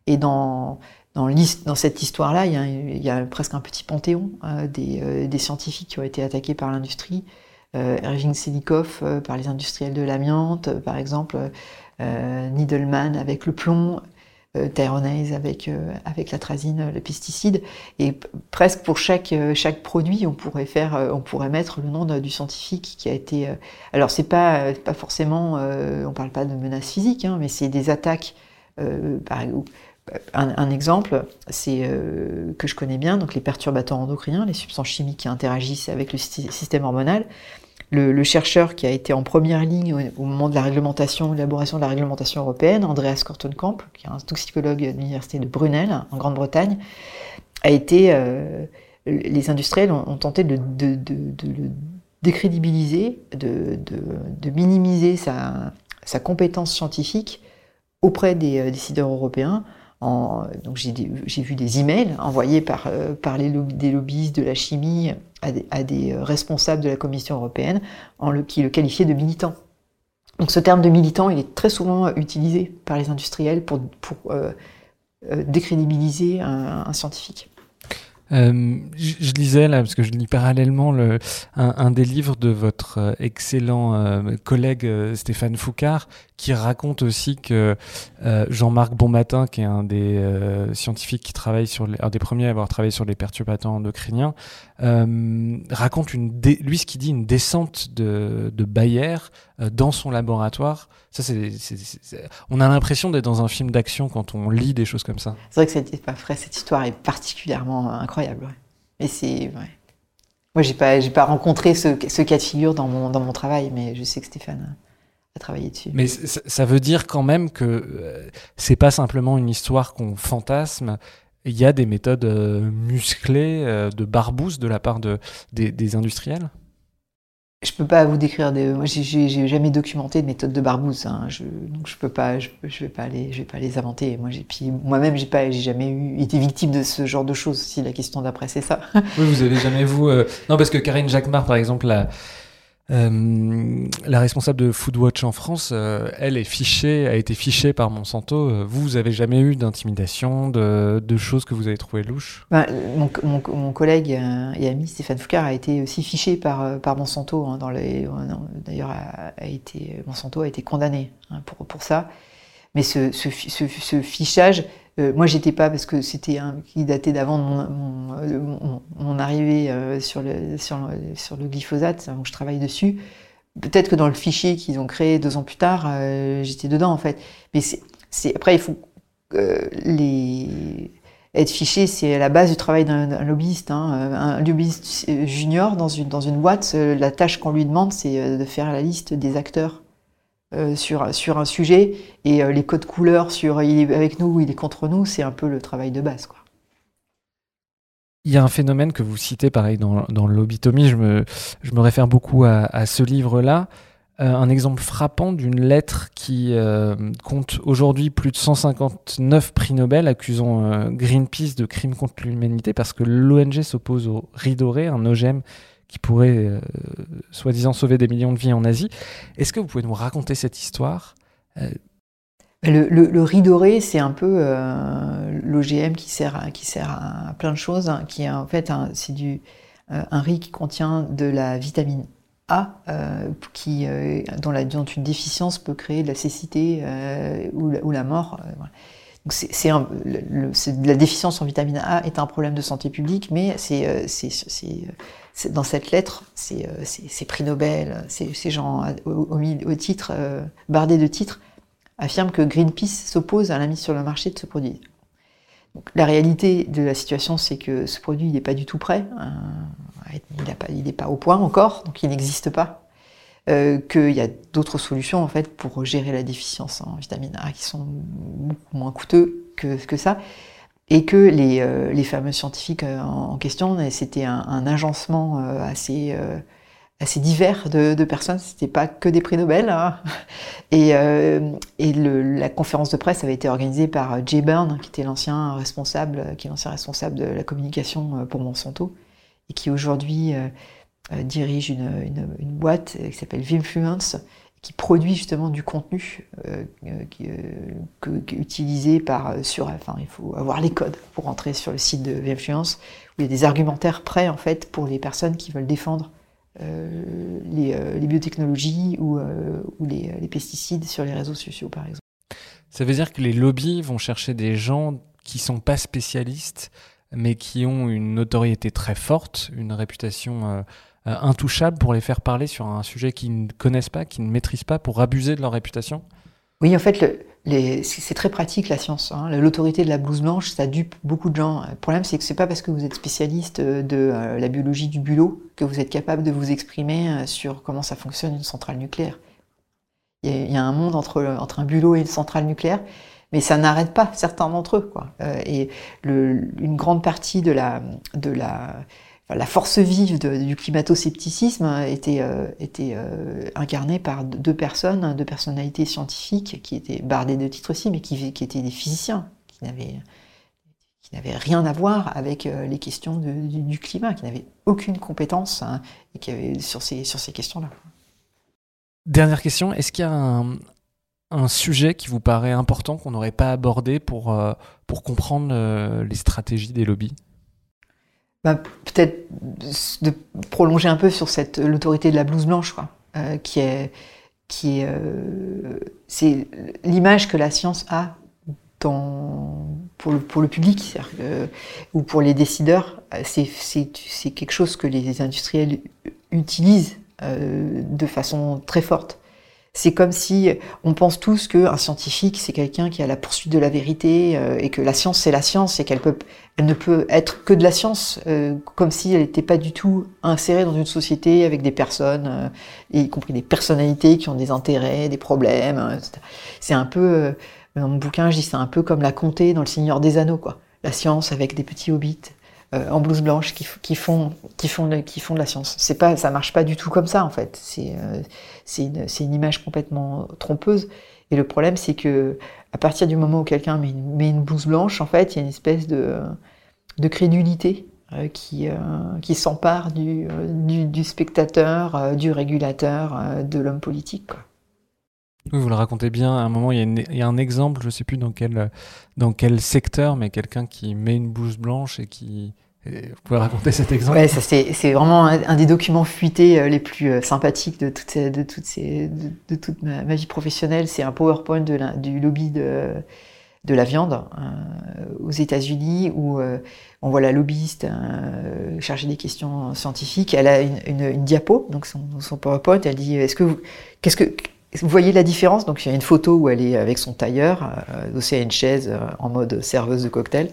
Et dans dans, cette histoire-là, il, y a presque un petit panthéon euh, euh, des, scientifiques qui ont été attaqués par l'industrie. Euh, Irving Selikov par les industriels de l'amiante, par exemple, Needleman avec le plomb, Tyrone avec, avec l'atrazine, le pesticide. Et presque pour chaque, produit, on pourrait, faire, on pourrait mettre le nom du scientifique qui a été... alors, c'est pas, pas forcément... on parle pas de menaces physiques, hein, mais c'est des attaques, par un, exemple, c'est euh, que je connais bien, donc les perturbateurs endocriniens, les substances chimiques qui interagissent avec le système hormonal. Le, chercheur qui a été en première ligne au, moment de la réglementation, l'élaboration de la réglementation européenne, Andreas Kortenkamp, qui est un toxicologue de l'université de Brunel en Grande-Bretagne, a été. Euh, les industriels ont, tenté de, le décrédibiliser, de, minimiser sa, compétence scientifique auprès des euh, décideurs européens donc j'ai vu des emails envoyés par, euh, les des lobbyistes de la chimie à des, euh, responsables de la Commission européenne qui le qualifiaient de militant. Donc ce terme de militant, il est très souvent utilisé par les industriels pour, euh, décrédibiliser un scientifique. Euh, je, lisais là, parce que je lis parallèlement le, un, des livres de votre euh, excellent euh, collègue Stéphane Foucard, qui raconte aussi que Jean-Marc Bonmatin, qui est un des scientifiques qui travaille sur les, un des premiers à avoir travaillé sur les perturbateurs endocriniens, raconte une lui ce qui dit une descente de, de Bayer dans son laboratoire. Ça, c'est, on a l'impression d'être dans un film d'action quand on lit des choses comme ça. C'est vrai que c'est pas vrai. Cette histoire est particulièrement incroyable. Mais c'est, moi, j'ai pas, j'ai pas rencontré ce, ce, cas de figure dans mon, dans mon travail, mais je sais que Stéphane a travaillé dessus. Mais ça veut dire quand même que euh, c'est pas simplement une histoire qu'on fantasme. Il y a des méthodes euh, musclées euh, de barbouze de la part de, des, des industriels? Je peux pas vous décrire des. Moi, j'ai jamais documenté de méthode de barbouze, hein. je, donc je peux pas, je, je, vais pas les, je vais pas les inventer. Moi, j'ai puis moi-même, j'ai pas, j'ai jamais eu été victime de ce genre de choses. Si la question d'après c'est ça. oui, vous avez jamais vous. Euh, non, parce que Karine Jacquemart, par exemple, la euh, la responsable de Foodwatch en France, euh, elle est fichée, a été fichée par Monsanto. Euh, vous, vous avez jamais eu d'intimidation, de, choses que vous avez trouvées louches? Ben, mon, collègue et ami Stéphane Foucard a été aussi fiché par, par Monsanto. Hein, d'ailleurs, a, Monsanto a été condamné hein, pour, pour ça. Mais ce, fichage, euh, moi, j'étais pas parce que c'était un qui datait d'avant mon, mon, arrivée euh, sur, le, glyphosate, donc je travaille dessus. Peut-être que dans le fichier qu'ils ont créé deux ans plus tard, euh, j'étais dedans en fait. Mais après, il faut être fiché, c'est la base du travail d'un lobbyiste. Hein. Un lobbyiste junior dans une, dans une boîte, la tâche qu'on lui demande, c'est de faire la liste des acteurs euh, sur, un sujet et euh, les codes couleurs sur il est avec nous ou il est contre nous, c'est un peu le travail de base. Quoi. Il y a un phénomène que vous citez, pareil, dans, dans l'obitomie, je me, je me réfère beaucoup à, ce livre-là. un exemple frappant d'une lettre qui compte aujourd'hui plus de 159 prix Nobel accusant Greenpeace de crimes contre l'humanité parce que l'ONG s'oppose au riz doré, un OGM qui pourrait soi-disant sauver des millions de vies en Asie. Est-ce que vous pouvez nous raconter cette histoire le, le, riz doré, c'est un peu euh, l'OGM qui sert, à, plein de choses, hein, qui en fait c'est du euh, un riz qui contient de la vitamine A, euh, qui, dont, une déficience peut créer de la cécité ou la, mort. Donc la déficience en vitamine A est un problème de santé publique, mais c'est dans cette lettre, c'est prix Nobel, ces gens au, au, titre bardés de titres affirme que Greenpeace s'oppose à la mise sur le marché de ce produit. la réalité de la situation, c'est que ce produit n'est pas du tout prêt. Euh, il n'est pas, au point encore, donc il n'existe pas. Euh, qu'il y a d'autres solutions en fait pour gérer la déficience en vitamine A qui sont beaucoup moins coûteux que, ça. Et que les, euh, fameux scientifiques en, question, c'était un, agencement assez assez divers de, de personnes, c'était pas que des prix Nobel. Hein. Et, euh, et la conférence de presse avait été organisée par euh, Jay Byrne, qui était l'ancien responsable, est l'ancien responsable de la communication euh, pour Monsanto, et qui aujourd'hui euh, dirige une, une, une, boîte qui s'appelle Vimfluence, qui produit justement du contenu euh, qui, que, utilisé par sur. Enfin, il faut avoir les codes pour entrer sur le site de Vimfluence, où il y a des argumentaires prêts en fait pour les personnes qui veulent défendre euh, euh, les, biotechnologies ou, euh, les, pesticides sur les réseaux sociaux, par exemple. Ça veut dire que les lobbies vont chercher des gens qui sont pas spécialistes, mais qui ont une notoriété très forte, une réputation intouchable pour les faire parler sur un sujet qu'ils ne connaissent pas, qu'ils ne maîtrisent pas, pour abuser de leur réputation Oui, en fait, c'est très pratique la science. Hein. L'autorité de la blouse blanche, ça dupe beaucoup de gens. Le problème, c'est que c'est pas parce que vous êtes spécialiste de euh, la biologie du bulot que vous êtes capable de vous exprimer euh, sur comment ça fonctionne une centrale nucléaire. Il y a, un monde entre, un bulot et une centrale nucléaire, mais ça n'arrête pas certains d'entre eux. Euh, et une grande partie de la la force vive du climato-scepticisme était, euh, euh, incarnée par deux personnes, deux personnalités scientifiques qui étaient bardées de titres aussi, mais qui, étaient des physiciens, qui n'avaient rien à voir avec euh, les questions du, climat, qui n'avaient aucune compétence hein, sur ces, questions-là. Dernière question, est-ce qu'il y a un, sujet qui vous paraît important qu'on n'aurait pas abordé pour comprendre les stratégies des lobbies? Bah, peut-être de prolonger un peu sur cette l'autorité de la blouse blanche, euh, qui est qui euh, c'est l'image que la science a dans pour le pour le public ou pour les décideurs, c'est c'est quelque chose que les industriels utilisent euh, de façon très forte. C'est comme si on pense tous qu'un scientifique, c'est quelqu'un qui a la poursuite de la vérité euh, et que la science, c'est la science et qu'elle peut, elle ne peut être que de la science, euh, comme si elle n'était pas du tout insérée dans une société avec des personnes, euh, y compris des personnalités qui ont des intérêts, des problèmes. C'est un peu, dans mon bouquin, je dis c'est un peu comme la comté dans Le Seigneur des Anneaux, quoi. La science avec des petits hobbits. Euh, en blouse blanche qui, qui, font qui font de, qui font de la science. C'est pas ça marche pas du tout comme ça en fait. C'est euh, une, une image complètement trompeuse. Et le problème c'est que à partir du moment où quelqu'un met une, met une blouse blanche, en fait, il y a une espèce de de crédulité euh, qui, euh, qui s'empare du, du, du, spectateur, du régulateur, de l'homme politique. Quoi. Oui, vous le racontez bien. À un moment, il y a, un exemple, je ne sais plus dans quel, secteur, mais quelqu'un qui met une blouse blanche et qui. vous pouvez raconter cet exemple Ouais, ça c'est vraiment un, des documents fuités euh, les plus euh, sympathiques de, toute ma, vie professionnelle. C'est un PowerPoint du lobby de, la viande euh, aux États-Unis où on voit la lobbyiste chargée des questions scientifiques. Elle a une, diapo, donc son, PowerPoint. Elle dit Est-ce que qu'est-ce que vous voyez la différence? Donc il y a une photo où elle est avec son tailleur, euh, aussi à une chaise euh, en mode serveuse de cocktail,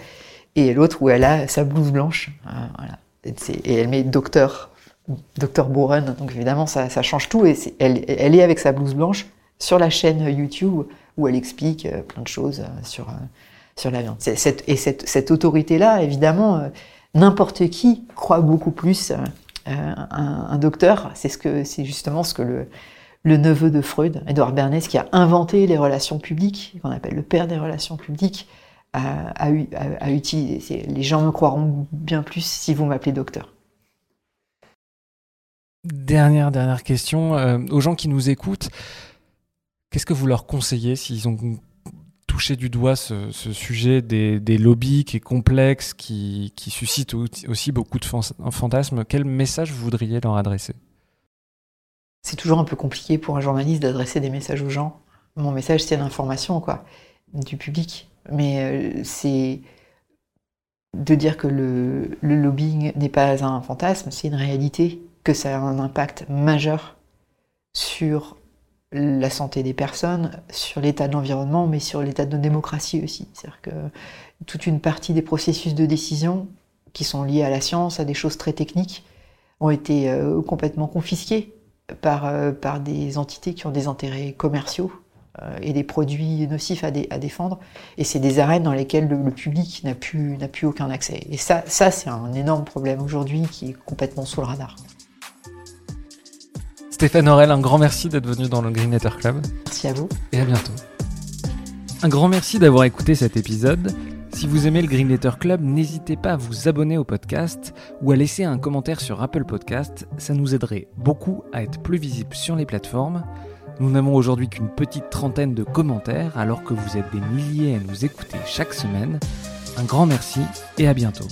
et l'autre où elle a sa blouse blanche. Euh, voilà. et, elle met docteur, docteur Bourren. Donc évidemment ça, ça change tout. Et elle, elle, est avec sa blouse blanche sur la chaîne YouTube où elle explique euh, plein de choses sur sur la viande. Cette, et cette, cette autorité-là, évidemment, n'importe qui croit beaucoup plus un, un docteur. C'est ce que c'est justement ce que le le neveu de Freud, Edouard Bernays, qui a inventé les relations publiques, qu'on appelle le père des relations publiques, a, utilisé. Les gens me croiront bien plus si vous m'appelez docteur. Dernière, dernière question. Euh, aux gens qui nous écoutent, qu'est-ce que vous leur conseillez s'ils ont touché du doigt ce, sujet des, lobbies qui est complexe, qui, qui suscite aussi beaucoup de fantasmes? Quel message vous voudriez leur adresser? C'est toujours un peu compliqué pour un journaliste d'adresser des messages aux gens. Mon message, c'est l'information, quoi, du public. Mais euh, c'est de dire que le, lobbying n'est pas un fantasme, c'est une réalité, que ça a un impact majeur sur la santé des personnes, sur l'état de l'environnement, mais sur l'état de notre démocratie aussi. C'est-à-dire que toute une partie des processus de décision qui sont liés à la science, à des choses très techniques, ont été euh, complètement confisquées par, euh, par des entités qui ont des intérêts commerciaux euh, et des produits nocifs à, à défendre. Et c'est des arènes dans lesquelles le, public n'a plus, aucun accès. Et ça, ça c'est un énorme problème aujourd'hui qui est complètement sous le radar. Stéphane Aurel, un grand merci d'être venu dans le Green Letter Club. Merci à vous. Et à bientôt. Un grand merci d'avoir écouté cet épisode. Si vous aimez le Green Letter Club, n'hésitez pas à vous abonner au podcast ou à laisser un commentaire sur Apple Podcast, ça nous aiderait beaucoup à être plus visible sur les plateformes. Nous n'avons aujourd'hui qu'une petite trentaine de commentaires alors que vous êtes des milliers à nous écouter chaque semaine. Un grand merci et à bientôt.